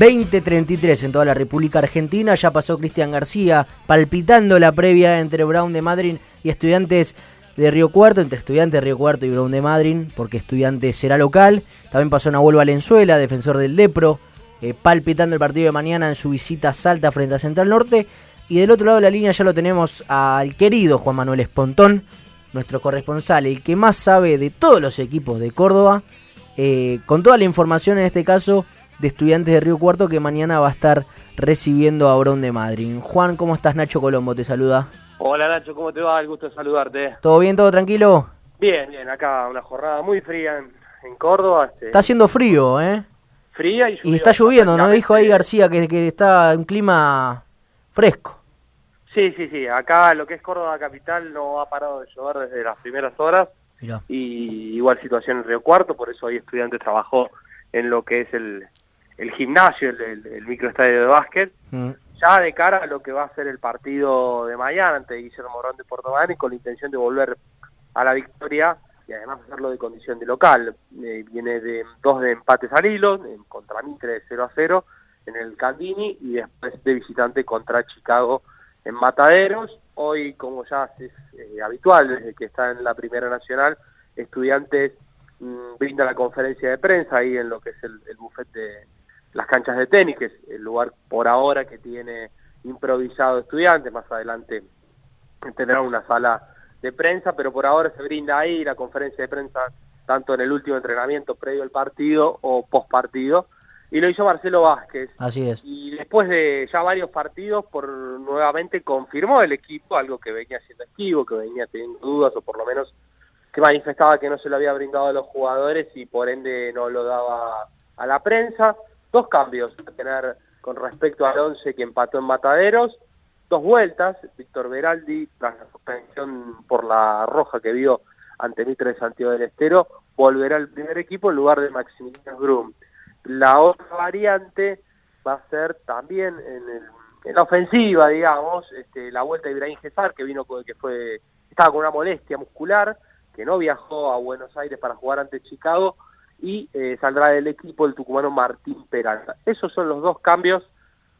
...20.33 en toda la República Argentina... ...ya pasó Cristian García... ...palpitando la previa entre Brown de Madrid... ...y Estudiantes de Río Cuarto... ...entre Estudiantes de Río Cuarto y Brown de Madrid... ...porque Estudiantes será local... ...también pasó Nahuel Valenzuela... ...defensor del Depro... eh, ...palpitando el partido de mañana... ...en su visita a Salta frente a Central Norte... ...y del otro lado de la línea ya lo tenemos... ...al querido Juan Manuel Espontón... ...nuestro corresponsal... ...el que más sabe de todos los equipos de Córdoba... eh, ...con toda la información en este caso de estudiantes de Río Cuarto que mañana va a estar recibiendo a Brown de Madrid. Juan, ¿cómo estás? Nacho Colombo te saluda. Hola Nacho, ¿cómo te va? El gusto de saludarte. ¿Todo bien, todo tranquilo? Bien, bien, acá una jornada muy fría en, en Córdoba. Este, Está haciendo frío, ¿eh? fría y Y lluviosa, está lloviendo, ¿no? Dijo ahí. García que, que está un clima fresco. Sí, sí, sí. Acá lo que es Córdoba capital no ha parado de llover desde las primeras horas. Mirá. Y igual situación en Río Cuarto, por eso hoy estudiantes trabajó en lo que es el, el gimnasio, el, el, el microestadio de básquet, Mm. ya de cara a lo que va a ser el partido de mañana ante Guillermo Morón de Puerto Madryn, con la intención de volver a la victoria y además hacerlo de condición de local. Eh, viene de dos de empates al hilo, en- contra Mitre de 0 a 0 en el Candini y después de visitante contra Chicago en Mataderos. Hoy, como ya es eh, habitual desde que está en la Primera Nacional, Estudiantes mm, brinda la conferencia de prensa ahí en lo que es el, el buffet de las canchas de tenis, que es el lugar por ahora que tiene improvisado Estudiantes. Más adelante tendrá una sala de prensa, pero por ahora se brinda ahí la conferencia de prensa tanto en el último entrenamiento previo al partido o post partido. Y lo hizo Marcelo Vázquez. Así es. Y después de ya varios partidos, por nuevamente confirmó el equipo, algo que venía siendo esquivo, que venía teniendo dudas, o por lo menos que manifestaba que no se lo había brindado a los jugadores y por ende no lo daba a la prensa. Dos cambios a tener con respecto al 11 que empató en Mataderos. Dos vueltas, Víctor Beraldi, tras la suspensión por la roja que vio ante Mitre de Santiago del Estero, volverá al primer equipo en lugar de Maximiliano Grum. La otra variante va a ser también en, el- en la ofensiva, digamos, este, la vuelta de Ibrahim Gesar, que vino con, que fue, estaba con una molestia muscular, que no viajó a Buenos Aires para jugar ante Chicago, y eh, saldrá del equipo el tucumano Martín Peralta. Esos son los dos cambios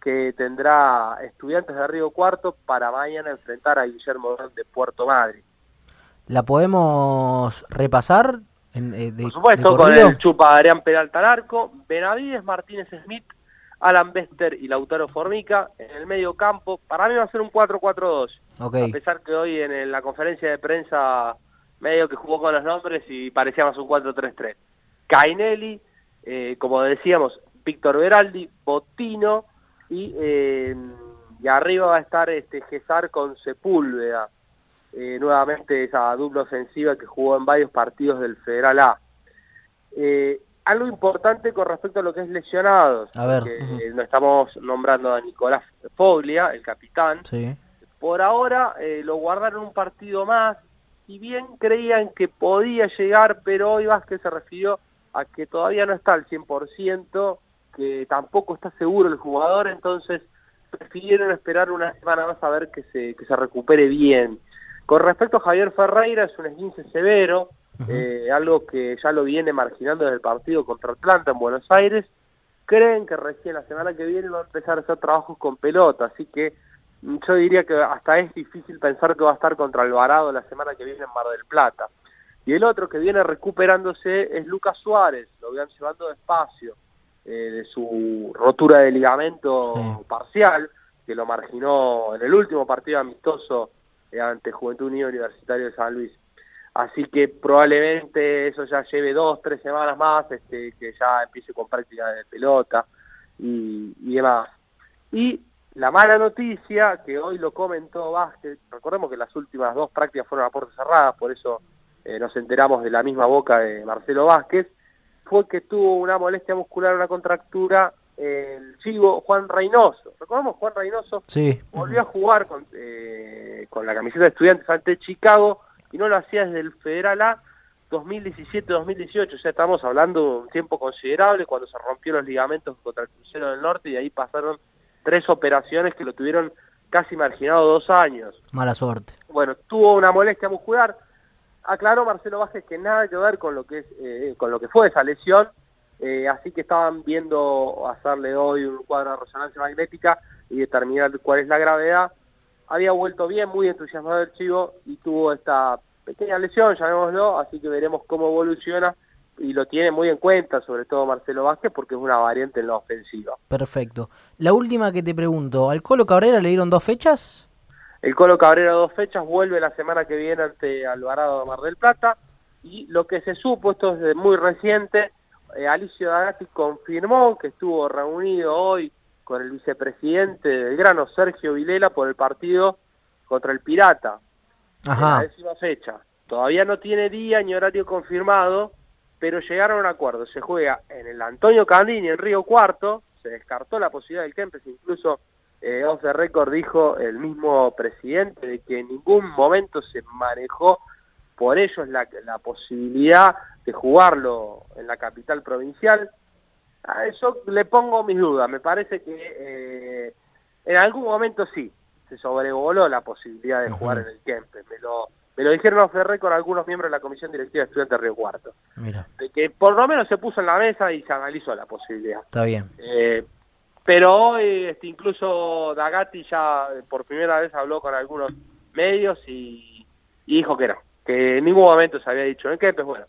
que tendrá Estudiantes de Río Cuarto para mañana enfrentar a Guillermo de Puerto Madryn. ¿La podemos repasar? En, eh, de, Por supuesto, de con el chupa Adrián Peralta al arco, Benavides, Martínez Smith, Alan Bester y Lautaro Formica en el medio campo. Para mí va a ser un 4-4-2. Ok. A pesar que hoy en la conferencia de prensa medio que jugó con los nombres y parecía más un 4-3-3. Cainelli, eh, como decíamos, Víctor Beraldi, Botino y, eh, y arriba va a estar este Gesar con Sepúlveda. Eh, nuevamente esa dupla ofensiva que jugó en varios partidos del Federal A. Algo importante con respecto a lo que es lesionados, A ver. eh, no estamos nombrando a Nicolás Foglia, el capitán, Sí. por ahora lo guardaron un partido más, si bien creían que podía llegar, pero hoy Vázquez se refirió a que todavía no está al 100%, que tampoco está seguro el jugador, entonces prefirieron esperar una semana más a ver que se, que se recupere bien. Con respecto a Javier Ferreira, es un esguince severo, eh, algo que ya lo viene marginando desde el partido contra Atlanta en Buenos Aires. Creen que recién la semana que viene va a empezar a hacer trabajos con pelota, así que yo diría que hasta es difícil pensar que va a estar contra Alvarado la semana que viene en Mar del Plata. Y el otro que viene recuperándose es Lucas Suárez, lo van llevando despacio eh, de su rotura de ligamento parcial, que lo marginó en el último partido amistoso eh, ante Juventud Unida Universitario de San Luis. Así que probablemente eso ya lleve dos, tres semanas más, este, que ya empiece con práctica de pelota y, y demás. Y la mala noticia, que hoy lo comentó Vázquez, recordemos que las últimas dos prácticas fueron a puertas cerradas, por eso eh, nos enteramos de la misma boca de Marcelo Vázquez, fue que tuvo una molestia muscular, una contractura, el chivo Juan Reynoso. Recordemos Juan Reynoso Sí. volvió a jugar con, eh, con la camiseta de estudiantes ante Chicago y no lo hacía desde el Federal A 2017-2018, o sea, estamos hablando de un tiempo considerable cuando se rompieron los ligamentos contra el Crucero del Norte y ahí pasaron tres operaciones que lo tuvieron casi marginado dos años. Mala suerte. Bueno, tuvo una molestia muscular. Aclaró Marcelo Vázquez que nada que ver con lo que es, eh, con lo que fue esa lesión, eh, así que estaban viendo hacerle hoy un cuadro de resonancia magnética y determinar cuál es la gravedad. Había vuelto bien, muy entusiasmado el chivo y tuvo esta pequeña lesión, llamémoslo, así que veremos cómo evoluciona y lo tiene muy en cuenta, sobre todo Marcelo Vázquez, porque es una variante en la ofensiva. Perfecto. La última que te pregunto, ¿al Colo Cabrera le dieron dos fechas? El Colo Cabrera dos fechas, vuelve la semana que viene ante Alvarado de Mar del Plata y lo que se supo, esto es de muy reciente, eh, Alicio Dagati confirmó que estuvo reunido hoy con el vicepresidente del grano Sergio Vilela por el partido contra el Pirata, en la Ajá. décima fecha. todavía no tiene día ni horario confirmado, pero llegaron a un acuerdo. Se juega en el Antonio Candini, en Río Cuarto, se descartó la posibilidad del Kempes, incluso eh, off the record dijo el mismo presidente de que en ningún momento se manejó por ellos la, la posibilidad de jugarlo en la capital provincial. A eso le pongo mis dudas, me parece que eh, en algún momento sí, se sobrevoló la posibilidad de jugar en el Kempes, me lo, me lo dijeron off the record algunos miembros de la Comisión Directiva de Estudiantes de Río Cuarto, Mira, de que por lo menos se puso en la mesa y se analizó la posibilidad. está bien. Eh, pero hoy este, incluso Dagatti ya eh, por primera vez habló con algunos medios y, dijo que no, que en ningún momento se había dicho en qué, pues bueno,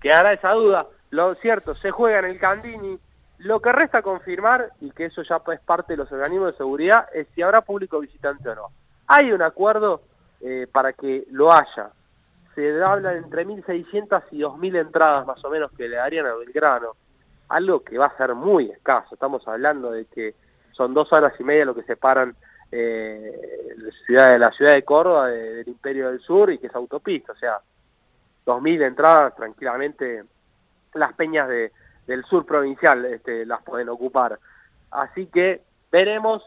quedará esa duda. Lo cierto, se juega en el Candini. Lo que resta confirmar, y que eso ya es parte de los organismos de seguridad, es si habrá público visitante o no. Hay un acuerdo eh, para que lo haya. Se habla de entre 1.600 y 2.000 entradas más o menos que le darían a Belgrano algo que va a ser muy escaso. Estamos hablando de que son dos horas y media lo que separan eh, ciudad la ciudad de Córdoba de- del Imperio del Sur y que es autopista. O sea, 2.000 entradas tranquilamente las peñas de, del sur provincial este, las pueden ocupar. Así que veremos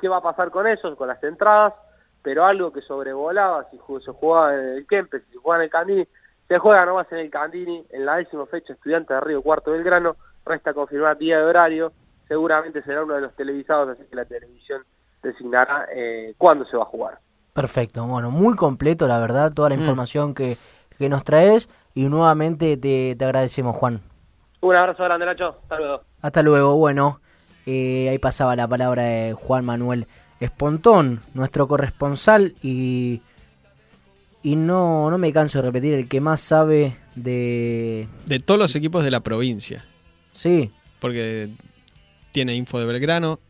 qué va a pasar con eso, con las entradas, pero algo que sobrevolaba, si se jugaba en el Kempes, si se juega en el Candini, se juega nomás en el Candini, en la décima fecha estudiante de Río Cuarto Belgrano, resta confirmar día de horario, seguramente será uno de los televisados, así que la televisión designará eh, cuándo se va a jugar. Perfecto, bueno, muy completo la verdad, toda la Mm. información que, que nos traes y nuevamente te, te agradecemos Juan. Un abrazo grande, Nacho. Hasta luego. Hasta luego, bueno, eh, ahí pasaba la palabra de Juan Manuel Espontón, nuestro corresponsal y, y no, no me canso de repetir, el que más sabe de... De todos los equipos de la provincia. Sí, Porque tiene info de Belgrano,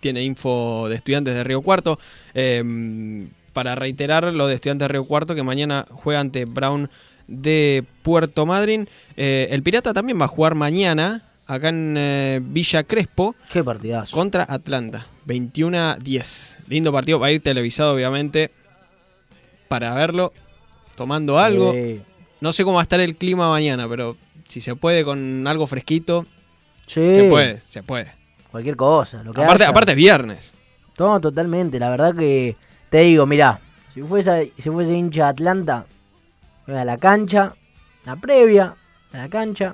tiene info de estudiantes de Río Cuarto. Eh, para reiterar lo de estudiantes de Río Cuarto, que mañana juega ante Brown de Puerto Madryn. Eh, el Pirata también va a jugar mañana acá en eh, Villa Crespo. Qué partidazo. Contra Atlanta. 21 a 10. Lindo partido. Va a ir televisado, obviamente. Para verlo. Tomando algo. Sí. No sé cómo va a estar el clima mañana, pero si se puede con algo fresquito. Sí. Se puede, se puede. cualquier cosa. Lo que Aparte, haya. aparte es viernes. No, totalmente. La verdad que te digo, mirá, si fuese, si fuese hincha de Atlanta, voy a la cancha, la previa, a la cancha.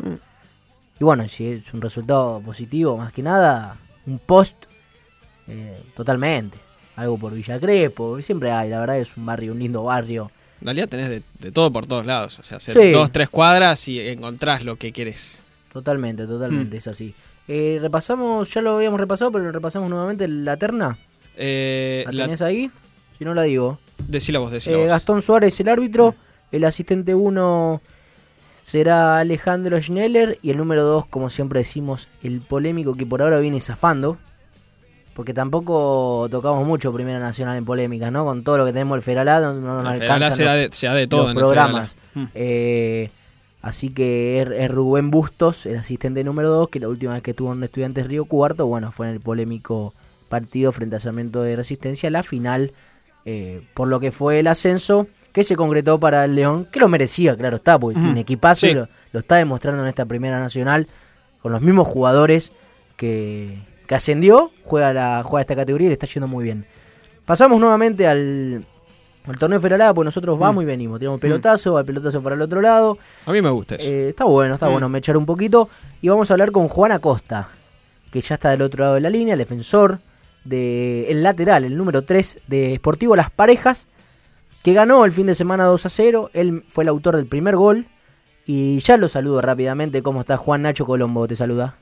Y bueno, si es un resultado positivo, más que nada, un post, eh, totalmente. Algo por Villa Crespo, siempre hay, la verdad es un barrio, un lindo barrio. En realidad tenés de, de todo por todos lados. O sea, hacer Sí. dos, tres cuadras y encontrás lo que querés. Totalmente, totalmente, Hmm. es así. Eh, repasamos, ya lo habíamos repasado, pero repasamos nuevamente la terna. Eh, ¿La la- tenés ahí? Si no la digo. Decila vos, decila Eh, vos. Gastón Suárez el árbitro, el asistente 1 será Alejandro Schneller y el número 2, como siempre decimos, el polémico que por ahora viene zafando, porque tampoco tocamos mucho Primera Nacional en polémicas, ¿no? Con todo lo que tenemos el Federalá, no, no nos El alcanzan se da los- de- se da de todo los en programas. Federalá. Mm. Eh, así que es, es Rubén Bustos, el asistente número 2, que la última vez que tuvo un estudiante Río Cuarto, bueno, fue en el polémico partido frente a Sarmiento de Resistencia, la final, eh, por lo que fue el ascenso, que se concretó para el León, que lo merecía, claro está, porque Ujú. tiene equipazo, Sí. y lo, lo está demostrando en esta primera nacional, con los mismos jugadores que, que ascendió, juega, la, juega esta categoría y le está yendo muy bien. Pasamos nuevamente al, al torneo Feralá, pues nosotros vamos y venimos. Tiramos pelotazo, al pelotazo para el otro lado. A mí me gusta eso. Eh, está bueno, está Mm. bueno me echar un poquito. Y vamos a hablar con Juan Acosta, que ya está del otro lado de la línea, el defensor, de, el lateral, el número 3 de Sportivo Las Parejas, que ganó el fin de semana 2 a 0. Él fue el autor del primer gol. Y ya lo saludo rápidamente. ¿Cómo estás? Juan Nacho Colombo te saluda.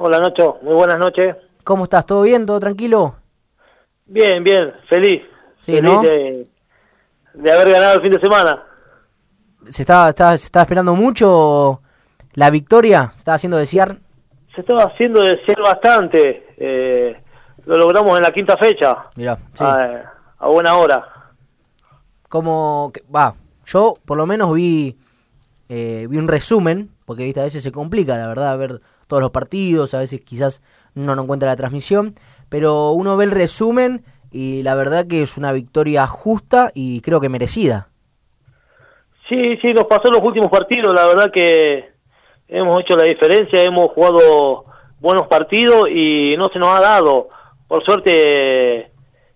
Hola Nacho, muy buenas noches. ¿Cómo estás? ¿Todo bien? ¿Todo tranquilo? Bien, bien, feliz. Sí, feliz ¿no? de, de haber ganado el fin de semana. ¿Se estaba, estaba, se estaba esperando mucho la victoria? ¿Se estaba haciendo desear? Se estaba haciendo desear bastante. eh, lo logramos en la quinta fecha, Mirá, sí. a, a buena hora. como va yo por lo menos vi eh, vi un resumen porque viste a veces se complica la verdad ver todos los partidos a veces quizás uno no encuentra la transmisión pero uno ve el resumen y la verdad que es una victoria justa y creo que merecida Sí, sí, nos pasó en los últimos partidos, la verdad que hemos hecho la diferencia, hemos jugado buenos partidos y no se nos ha dado. Por suerte,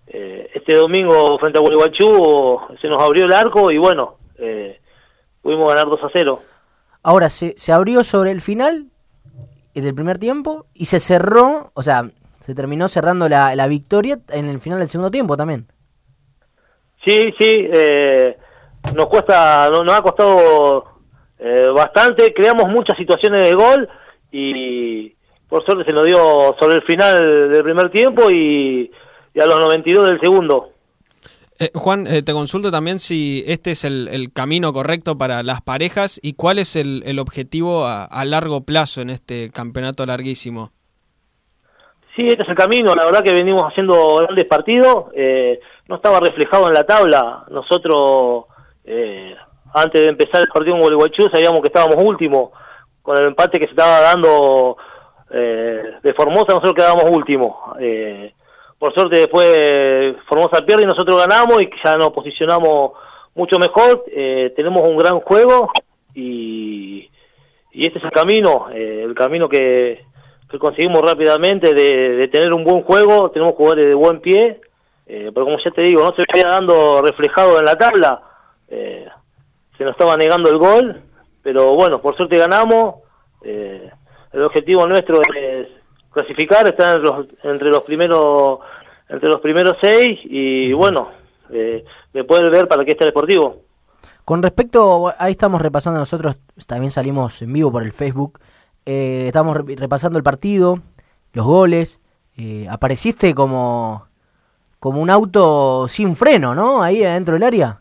eh, este domingo frente a Gualeguaychú se nos abrió el arco y bueno, eh, pudimos ganar 2 a 0. Ahora, se, se abrió sobre el final del primer tiempo y se cerró, o sea, se terminó cerrando la, la victoria en el final del segundo tiempo también. Sí, sí, eh, nos cuesta, no- nos ha costado eh, bastante, creamos muchas situaciones de gol y por suerte se nos dio sobre el final del primer tiempo y, y a los 92 del segundo. Eh, Juan, eh, te consulto también si este es el, el camino correcto para las parejas y cuál es el, el objetivo a, largo plazo en este campeonato larguísimo. Sí, este es el camino, la verdad que venimos haciendo grandes partidos, eh, no estaba reflejado en la tabla, nosotros eh, antes de empezar el partido con Gualeguaychú sabíamos que estábamos últimos, con el empate que se estaba dando eh, de Formosa nosotros quedábamos últimos, eh, por suerte después Formosa pierde y nosotros ganamos y ya nos posicionamos mucho mejor, eh, tenemos un gran juego y, este es el camino, eh, el camino que, conseguimos rápidamente de, tener un buen juego, tenemos jugadores de buen pie, eh, pero como ya te digo, no se venía dando reflejado en la tabla, eh, se nos estaba negando el gol, pero bueno, por suerte ganamos, eh, el objetivo nuestro es clasificar, estar entre los, entre los primeros entre los primeros seis y bueno, eh, de poder ver para qué está el deportivo. Con respecto, ahí estamos repasando nosotros, también salimos en vivo por el Facebook, eh, estamos re- repasando el partido, los goles, eh, apareciste como, como un auto sin freno, ¿no? Ahí adentro del área.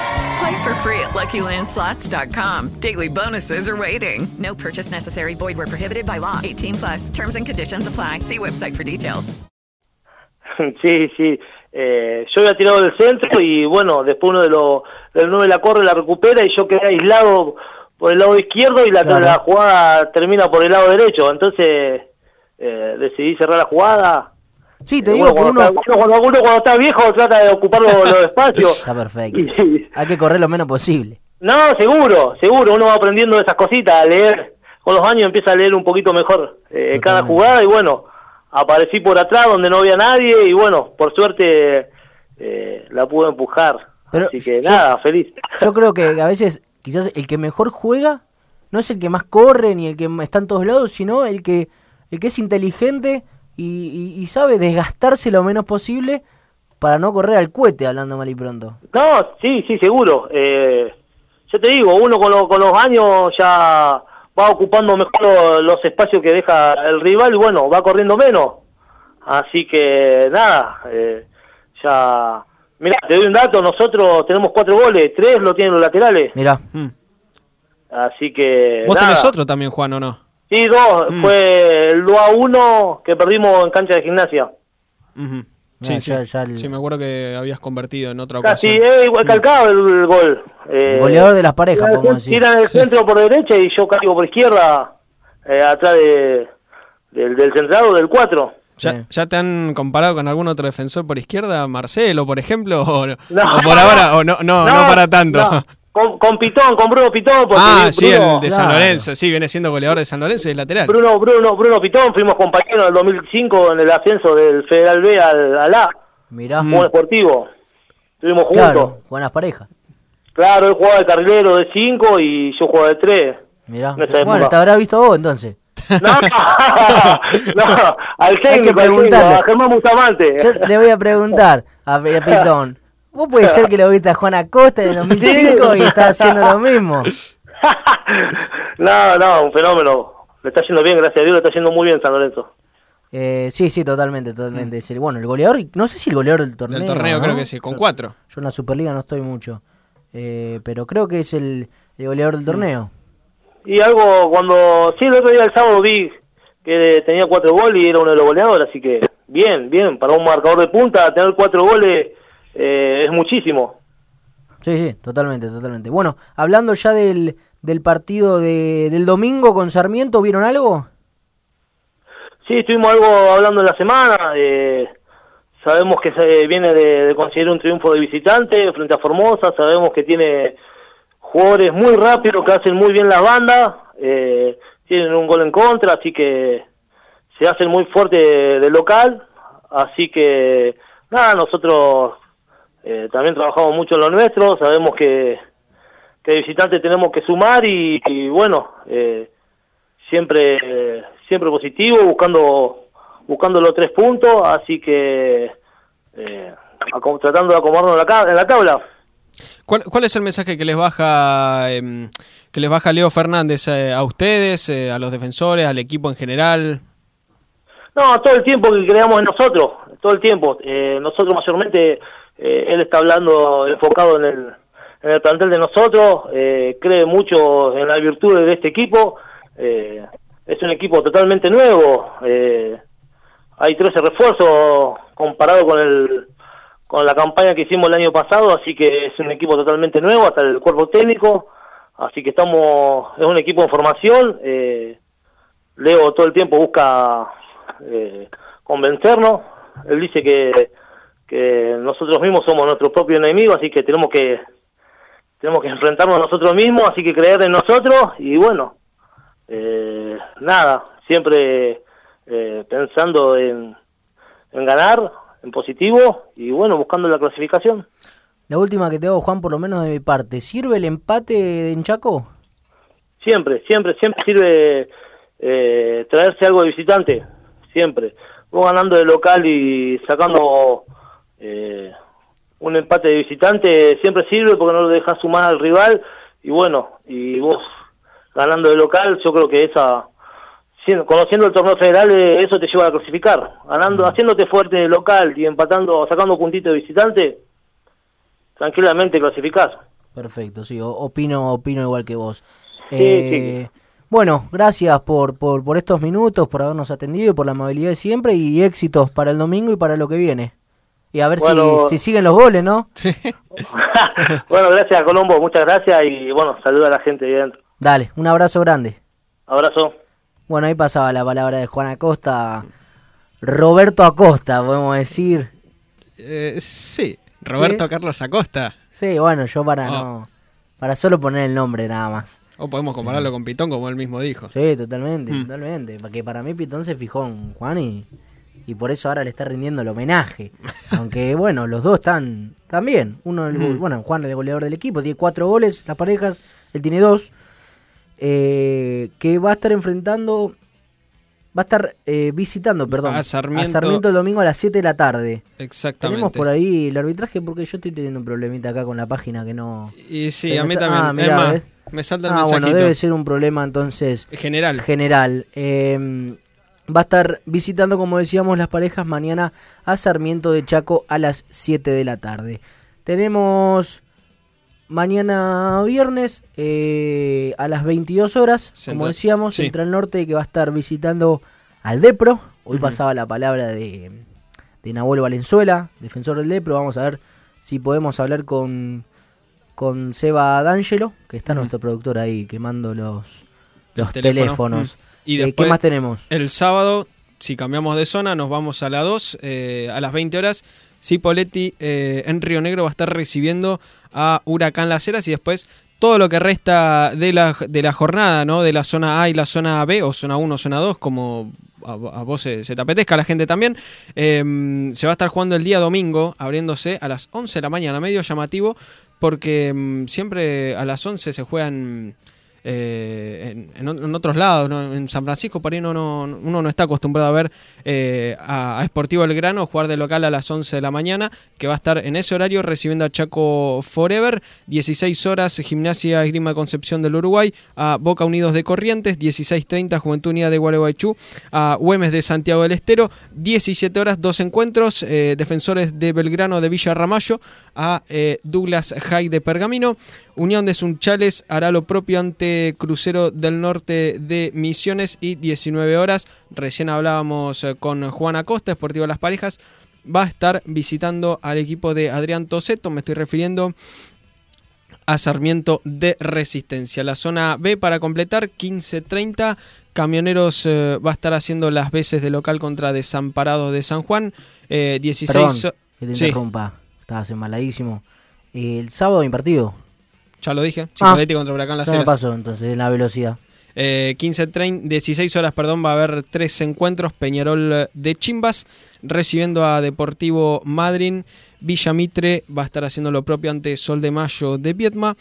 Play for free at LuckyLandSlots.com. Daily bonuses are waiting. No purchase necessary. Void where prohibited by law. 18 plus. Terms and conditions apply. See website for details. Sí, sí. Eh, yo había tirado del centro y bueno, después uno de los del 9 la corre, la recupera y yo quedé aislado por el lado izquierdo y la, Claro. la jugada termina por el lado derecho. Entonces eh, decidí cerrar la jugada. Sí, te Eh, digo bueno, que cuando, uno... está, cuando uno cuando está viejo trata de ocupar los, los espacios. Está perfecto. Hay que correr lo menos posible. No, seguro, seguro. Uno va aprendiendo esas cositas, a leer. Con los años empieza a leer un poquito mejor eh, cada jugada y bueno, aparecí por atrás donde no había nadie y bueno, por suerte eh, la pude empujar. Pero Así que nada, feliz. Yo creo que a veces quizás el que mejor juega no es el que más corre ni el que está en todos lados, sino el que el que es inteligente y, y- y sabe desgastarse lo menos posible para no correr al cohete, hablando mal y pronto. No, sí, sí, seguro. Eh, yo te digo, uno con, lo- con los años ya va ocupando mejor lo- los espacios que deja el rival y bueno, va corriendo menos. Así que nada, eh, ya... Mira, te doy un dato, nosotros tenemos cuatro goles, tres lo tienen los laterales. Mira. Así que... ¿Vos nada. tenés otro también, Juan, o no? Sí, dos, Mm. fue el 2 a 1 que perdimos en cancha de gimnasia. Sí, Ah, sí. ya- ya el- Sí, me acuerdo que habías convertido en otra Casi, ocasión. eh, igual calcado el, el gol. Eh, El goleador de las parejas, el podemos decir. Tiran el centro por derecha y yo caigo por izquierda, eh, atrás de, del, del centrado del 4. ¿Ya, ya te han comparado con algún otro defensor por izquierda? Marcelo, por ejemplo, o, no- No. o por ahora, o no, no, no, para tanto. Con, con Pitón, con Bruno Pitón. Porque ah, sí, el de San Claro. Lorenzo, sí, viene siendo goleador de San Lorenzo y lateral. Bruno, Bruno, Bruno Pitón, fuimos compañeros en el 2005 en el ascenso del Federal B al, al A, Mirá. como deportivo. Estuvimos juntos. Claro, buenas parejas. Claro, él jugaba de carrilero de 5 y yo jugaba de 3. Mirá. Bueno, época. te habrá visto vos entonces. No, no, al técnico, al técnico, preguntarle. a Germán Bustamante. Yo le voy a preguntar a, a Pitón. ¿Vos puede ser que lo viste a Juan Acosta en el 2005 y está haciendo lo mismo? No, no, un fenómeno. Le está yendo bien, gracias a Dios, le está yendo muy bien San Lorenzo. Eh, sí, sí, totalmente, totalmente. Es el- bueno, el goleador, no sé si el goleador del torneo. Del torneo ¿no? creo que sí, con cuatro. Yo en la Superliga no estoy mucho. Eh, pero creo que es el, el goleador del torneo. Y algo cuando, sí, el otro día el sábado vi que tenía cuatro goles y era uno de los goleadores, así que bien, bien, para un marcador de punta, tener cuatro goles eh, es muchísimo. Sí, sí, totalmente, totalmente. Bueno, hablando ya del, del partido de, del domingo con Sarmiento, ¿vieron algo? Sí, estuvimos algo hablando en la semana. Eh, sabemos que se viene de, de conseguir un triunfo de visitante frente a Formosa. Sabemos que tiene jugadores muy rápidos que hacen muy bien la banda. Eh, tienen un gol en contra, así que se hacen muy fuerte de local. Así que, nada, nosotros eh, también trabajamos mucho en lo nuestro. Sabemos que, que de visitante tenemos que sumar y, y bueno, eh, siempre siempre positivo, buscando buscando los tres puntos, así que eh, tratando de acomodarnos en la, tabla. ¿Cuál, cuál es el mensaje que les baja em, que les baja Leo Fernández eh, a ustedes, eh, a los defensores, al equipo en general? No, todo el tiempo que creamos en nosotros, todo el tiempo. Eh, nosotros mayormente, eh, él está hablando enfocado en el, en el plantel de nosotros, eh, cree mucho en las virtudes de este equipo. Eh, es un equipo totalmente nuevo. hay 13 refuerzos comparado con el con la campaña que hicimos el año pasado, así que es un equipo totalmente nuevo, hasta el cuerpo técnico. Así que estamos, es un equipo en formación. Leo todo el tiempo busca eh, convencernos. Él dice que, que nosotros mismos somos nuestro propio enemigo, así que tenemos que tenemos que enfrentarnos a nosotros mismos, así que creer en nosotros y bueno, eh, nada, siempre eh, pensando en, en ganar, en positivo y bueno, buscando la clasificación. La última que te hago, Juan, por lo menos de mi parte. ¿Sirve el empate en Chaco? Siempre, siempre, siempre sirve eh, traerse algo de visitante, siempre. Vos ganando de local y sacando eh, un empate de visitante siempre sirve porque no lo dejas sumar al rival y bueno, y vos ganando de local, yo creo que esa, conociendo el torneo federal, eh, eso te lleva a clasificar. Ganando, haciéndote fuerte de local y empatando, sacando puntitos de visitante, tranquilamente clasificás. Perfecto, sí, opino, opino igual que vos. Sí, Eh, Bueno, gracias por, por, por estos minutos, por habernos atendido y por la amabilidad de siempre y éxitos para el domingo y para lo que viene. Y a ver si- Bueno. si, siguen los goles, ¿no? bueno, gracias Colombo, muchas gracias y bueno, saluda a la gente de dentro. Dale, un abrazo grande. Abrazo. Bueno, ahí pasaba la palabra de Juan Acosta. Roberto Acosta, podemos decir. Eh, sí, Roberto ¿Sí? Carlos Acosta. Sí, bueno, yo para Ah. no. Para solo poner el nombre nada más. O podemos compararlo con Pitón, como él mismo dijo. Sí, totalmente, Mm. totalmente. Porque para mí Pitón se fijó en Juan y, y por eso ahora le está rindiendo el homenaje. Aunque bueno, los dos están, están bien. Uno, el, Mm. bueno, Juan es el goleador del equipo, tiene cuatro goles, las parejas, él tiene dos. Eh, que va a estar enfrentando, va a estar eh, visitando, perdón, A Sarmiento. el domingo a las 7 de la tarde. Exactamente. Tenemos por ahí el arbitraje porque yo estoy teniendo un problemita acá con la página que no... Y sí, a mí está- también. Ah, Es mirá, más, ¿ves? Me salta el Ah, mensajito. bueno, debe ser un problema entonces General. general. Eh, va a estar visitando, como decíamos, las parejas mañana a Sarmiento de Chaco a las 7 de la tarde. Tenemos mañana viernes eh, a las 22 horas, como decíamos, sí. Central Norte que va a estar visitando al Depro. Hoy pasaba la palabra de, de Nahuel Valenzuela, defensor del Depro. Vamos a ver si podemos hablar con, con Seba D'Angelo, que está Ujú. nuestro productor ahí quemando los, los teléfono. teléfonos. Mm. Y Eh, después, ¿Qué más tenemos? El sábado, si cambiamos de zona, nos vamos a la 2, eh, a las 20 horas. Cipoletti eh, en Río Negro va a estar recibiendo a Huracán Las Heras y después todo lo que resta de la, de la jornada, ¿no? De la zona A y la zona B, o zona 1, zona 2, como a, a vos se, se te apetezca, a la gente también. eh, se va a estar jugando el día domingo, abriéndose a las 11 de la mañana, medio llamativo, porque mm, siempre a las 11 se juegan eh, en, otros lados, ¿no? en San Francisco por ahí no, no- uno no está acostumbrado a ver eh, a, Sportivo Belgrano jugar de local a las 11 de la mañana, que va a estar en ese horario recibiendo a Chaco Forever, 16 horas Gimnasia Esgrima Concepción del Uruguay, a Boca Unidos de Corrientes, 16.30 Juventud Unida de Gualeguaychú, a Güemes de Santiago del Estero, 17 horas dos encuentros, eh, Defensores de Belgrano de Villa Ramallo, a eh, Douglas High de Pergamino. Unión de Sunchales hará lo propio ante Crucero del Norte de Misiones y 19 horas. Recién hablábamos eh, con Juan Acosta, Esportivo Las Parejas. Va a estar visitando al equipo de Adrián Toseto. Me estoy refiriendo a Sarmiento de Resistencia. La zona B para completar, 15.30. Camioneros eh, va a estar haciendo las veces de local contra Desamparados de San Juan. Eh, 16. Perdón, so- que te Sí, interrumpa. Estabas embaladísimo. El sábado mi partido. ya lo dije. Ah, Chicoletti contra Huracán Las me pasó entonces en la velocidad. Eh, 15, 30, 16 horas, perdón, va a haber tres encuentros. Peñarol eh, de Chimbas recibiendo a Deportivo Madryn. Villa Mitre va a estar haciendo lo propio ante Sol de Mayo de Vietma.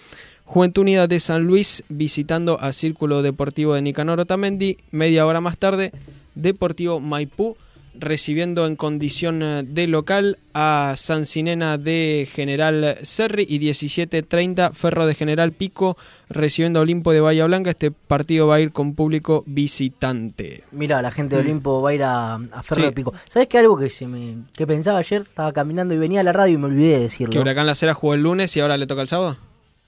Juventud Unida de San Luis visitando a Círculo Deportivo de Nicanor Otamendi. Media hora más tarde, Deportivo Maipú recibiendo en condición eh, de local a Sancinena de General Serri y 17.30 Ferro de General Pico recibiendo a Olimpo de Bahía Blanca. Este partido va a ir con público visitante. Mira, la gente de Mm. Olimpo va a ir a, a Ferro Sí. de Pico. ¿Sabes qué? Algo que se me que pensaba ayer, estaba caminando y venía a la radio y me olvidé de decirlo. ¿Que Huracán Las Heras jugó el lunes y ahora le toca el sábado?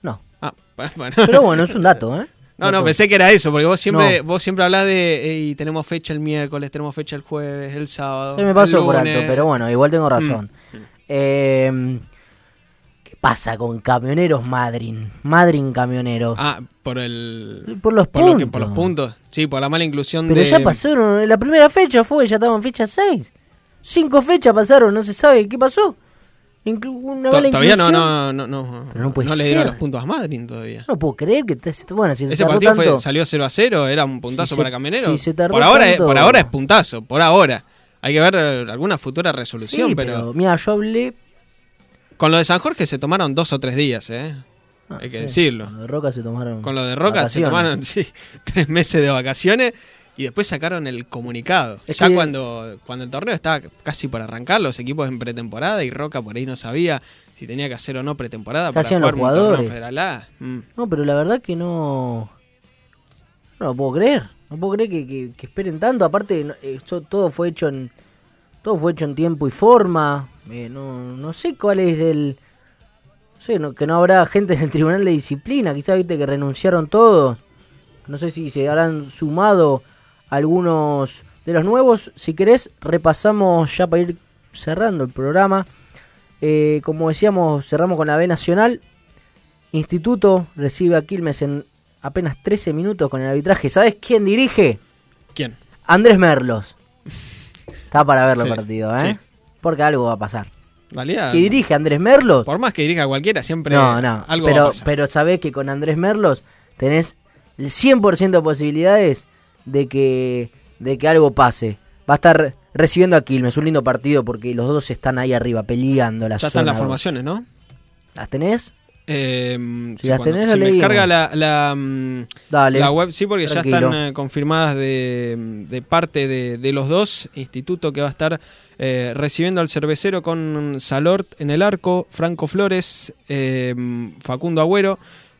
No. Ah, bueno. Pero bueno, es un dato, ¿eh? No, no, pensé que era eso, porque vos siempre, No. vos siempre hablás de "Ey, tenemos fecha el miércoles, tenemos fecha el jueves, el sábado. Se me pasó el por alto, lunes". pero bueno, igual tengo razón. Mm. Eh, ¿Qué pasa con camioneros Madryn? Madryn camioneros. Ah, por el. Por los lo que- puntos. por los puntos. Sí, por la mala inclusión pero de. ya pasaron, la primera fecha fue, ya estaban en fecha 6. Cinco fechas pasaron, no se sabe qué pasó. Una mala Todavía no, no, no, no, Pero no puede le dieron los puntos a Madrid todavía. No puedo creer que te, bueno, si Ese partido fue- salió 0 a 0, era un puntazo Si para si tardó por, ahora es, por ahora es puntazo, por ahora. Hay que ver eh, alguna futura resolución, Sí, pero, pero mira, yo hablé con lo de San Jorge se tomaron dos o tres días, ¿eh? Hay que sí, decirlo. Con lo de Roca se tomaron. Con lo de Roca vacaciones. se tomaron sí, tres meses de vacaciones y después sacaron el comunicado. Es ya que- cuando, cuando el torneo estaba casi por arrancar, los equipos en pretemporada y Roca por ahí no sabía si tenía que hacer o no pretemporada ¿Qué para jugar los un torneo jugadores? Federal A. Mm. No, pero la verdad que no. No lo puedo creer. No puedo creer que, que- que esperen tanto. Aparte, eso todo fue hecho en. Todo fue hecho en tiempo y forma. Eh, no, no sé cuál es el. No sé, no- que no habrá gente del Tribunal de Disciplina. Quizás viste que renunciaron todos. No sé si se habrán sumado algunos de los nuevos. Si querés, repasamos ya para ir cerrando el programa. Eh, como decíamos, cerramos con la B Nacional. Instituto recibe a Quilmes en apenas 13 minutos con el arbitraje. ¿Sabes quién dirige? ¿Quién? Andrés Merlos. Está para verlo Sí, partido, ¿eh? sí. Porque algo va a pasar. Realidad, Si dirige Andrés Merlos. por más que dirija cualquiera, siempre No, no. algo va a pero, pasar. pero sabés que con Andrés Merlos tenés el 100% de posibilidades de que, de que algo pase. Va a estar recibiendo a Quilmes. Un lindo partido porque los dos están ahí arriba peleando la ya están las dos. formaciones, ¿no? ¿Las tenés? Eh, Si las tenés, me carga la, la, mm, Dale. la web, sí, porque ya están eh, confirmadas de, de parte de, de los dos. Instituto que va a estar eh, recibiendo al cervecero con Salort en el arco, Franco Flores, eh, Facundo Agüero,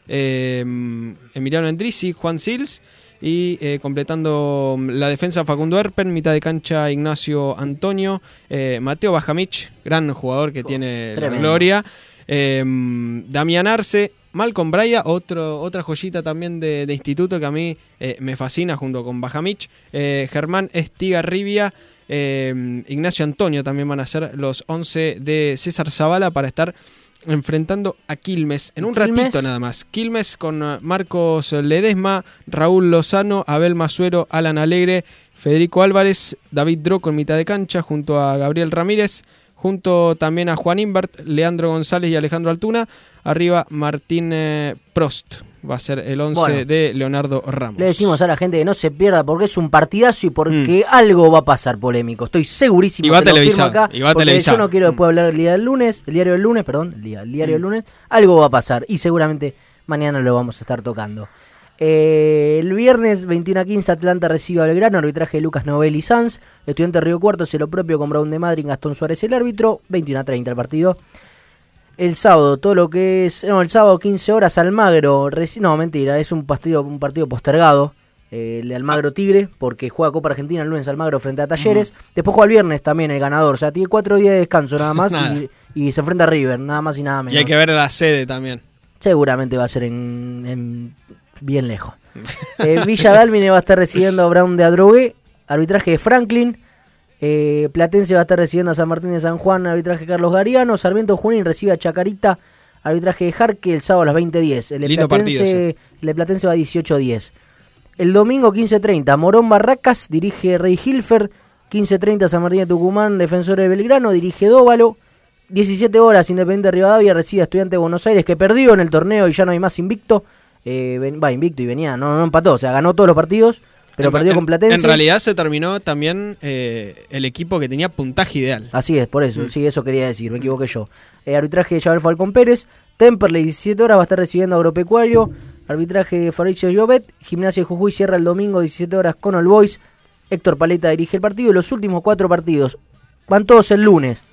Emiliano Endrisi, Juan Sils. Y eh, completando la defensa Facundo Erpen, mitad de cancha Ignacio Antonio, eh, Mateo Bajamich, gran jugador que tiene la tremendo. gloria, eh, Damián Arce, Malcolm Braya, otro, otra joyita también de, de instituto que a mí eh, me fascina junto con Bajamich, eh, Germán Estigarribia, eh, Ignacio Antonio también van a ser los 11 de César Zavala para estar enfrentando a Quilmes en un Quilmes. ratito nada más. Quilmes con eh, Marcos Ledesma, Raúl Lozano, Abel Masuero, Alan Alegre, Federico Álvarez, David Droco en mitad de cancha junto a Gabriel Ramírez, junto también a Juan Imbert, Leandro González y Alejandro Altuna. Arriba Martín eh, Prost. Va a ser el 11 Bueno. de Leonardo Ramos. Le decimos a la gente que no se pierda porque es un partidazo y porque algo va a pasar polémico. Estoy segurísimo Mm. Y va que firmo televisado, acá. y va porque televisado. Mm. yo no quiero después hablar el día del lunes, el diario del lunes, perdón, el, día, el diario del lunes. Algo va a pasar y seguramente mañana lo vamos a estar tocando. Eh, el viernes 21 a 15 Atlanta recibe a Belgrano, arbitraje de Lucas Novelli Sanz. Estudiante Río Cuarto hace lo propio con Brown de Madrid, Gastón Suárez el árbitro. 21 a 30 el partido. El sábado, todo lo que es. No, el sábado 15 horas Almagro. reci- No, mentira, es un partido, un partido postergado. eh, el de Almagro Tigre, porque juega Copa Argentina el lunes Almagro frente a Talleres. Después juega el viernes también el ganador. O sea, tiene cuatro días de descanso nada más Nada. y, y se enfrenta a River, nada más y nada menos. Y hay que ver la sede también. Seguramente va a ser en, en- bien lejos. Eh, Villa Dálmine va a estar recibiendo a Brown de Adrogué, arbitraje de Franklin. Eh, Platense va a estar recibiendo a San Martín de San Juan, arbitraje Carlos Gariano. Sarmiento Junín recibe a Chacarita, arbitraje de Jarque el sábado a las 20.10. El de Lindo partido Platense, el de Platense va a 18.10. El domingo 15.30, Morón Barracas, dirige Rey Hilfer. 15.30, San Martín de Tucumán, defensor de Belgrano, dirige Dóvalo. 17 horas, Independiente de Rivadavia recibe a Estudiante de Buenos Aires, que perdió en el torneo y ya no hay más invicto. Eh, ven- va, invicto y venía, no, no empató, o sea, ganó todos los partidos, pero En- perdió en- con Platense. En realidad se terminó también eh, el equipo que tenía puntaje ideal. Así es, por eso, Mm. sí, eso quería decir, me equivoqué yo. Eh, arbitraje de Javier Falcón Pérez, Temperley 17 horas va a estar recibiendo Agropecuario, arbitraje de Fabricio Llobet, Gimnasia de Jujuy cierra el domingo 17 horas con All Boys, Héctor Paleta dirige el partido y los últimos cuatro partidos van todos el lunes,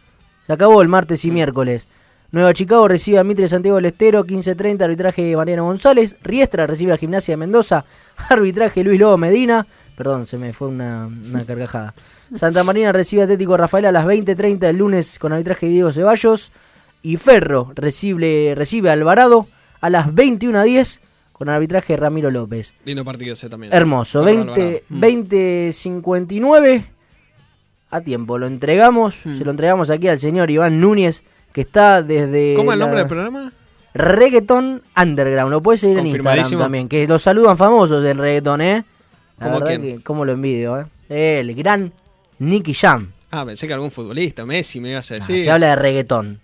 se acabó el martes Mm. y miércoles. Nueva Chicago recibe a Mitre Santiago del Estero, 15.30, arbitraje de Mariano González. Riestra recibe a Gimnasia de Mendoza, arbitraje Luis Lobo Medina. Perdón, se me fue una, una carcajada. Santa Marina recibe a Atlético Rafael a las 20.30 del lunes con arbitraje de Diego Ceballos. Y Ferro recibe, recibe a Alvarado a las 21.10 con arbitraje Ramiro López. Lindo partido ese también. Hermoso, Ferro 20, Alvarado. Mm. 20.59 a tiempo. Lo entregamos, Mm. se lo entregamos aquí al señor Iván Núñez, que está desde... ¿Cómo es el la- nombre del programa? Reggaeton Underground, lo puedes seguir en Instagram también, que lo saludan famosos del reggaeton, ¿eh? La ¿Cómo verdad quién? que cómo lo envidio, ¿eh? El gran Nicky Jam. Ah, pensé que algún futbolista, Messi, me ibas a Ah, decir. Se habla de reggaetón.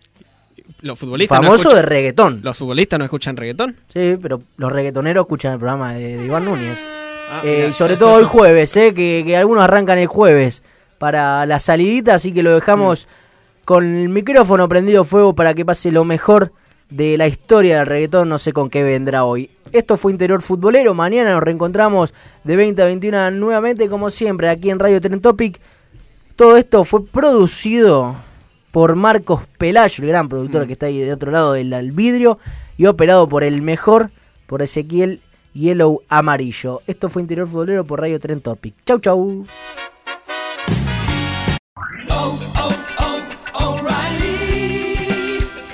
Los futbolistas no Famoso escuchan- de reggaetón. ¿Los futbolistas no escuchan reggaetón? Sí, pero los reggaetoneros escuchan el programa de, de Iván Núñez. Ah, Eh, mirá. y sobre todo hoy jueves, ¿eh? Que, que algunos arrancan el jueves para la salidita, así que lo dejamos con el micrófono prendido fuego para que pase lo mejor de la historia del reggaetón, no sé con qué vendrá hoy. Esto fue Interior Futbolero, mañana nos reencontramos de 20 a 21 nuevamente, como siempre, aquí en Radio Tren Topic. Todo esto fue producido por Marcos Pelayo, el gran productor que está ahí de otro lado del vidrio, y operado por el mejor, por Ezequiel Yellow Amarillo. Esto fue Interior Futbolero por Radio Tren Topic. Chau, chau.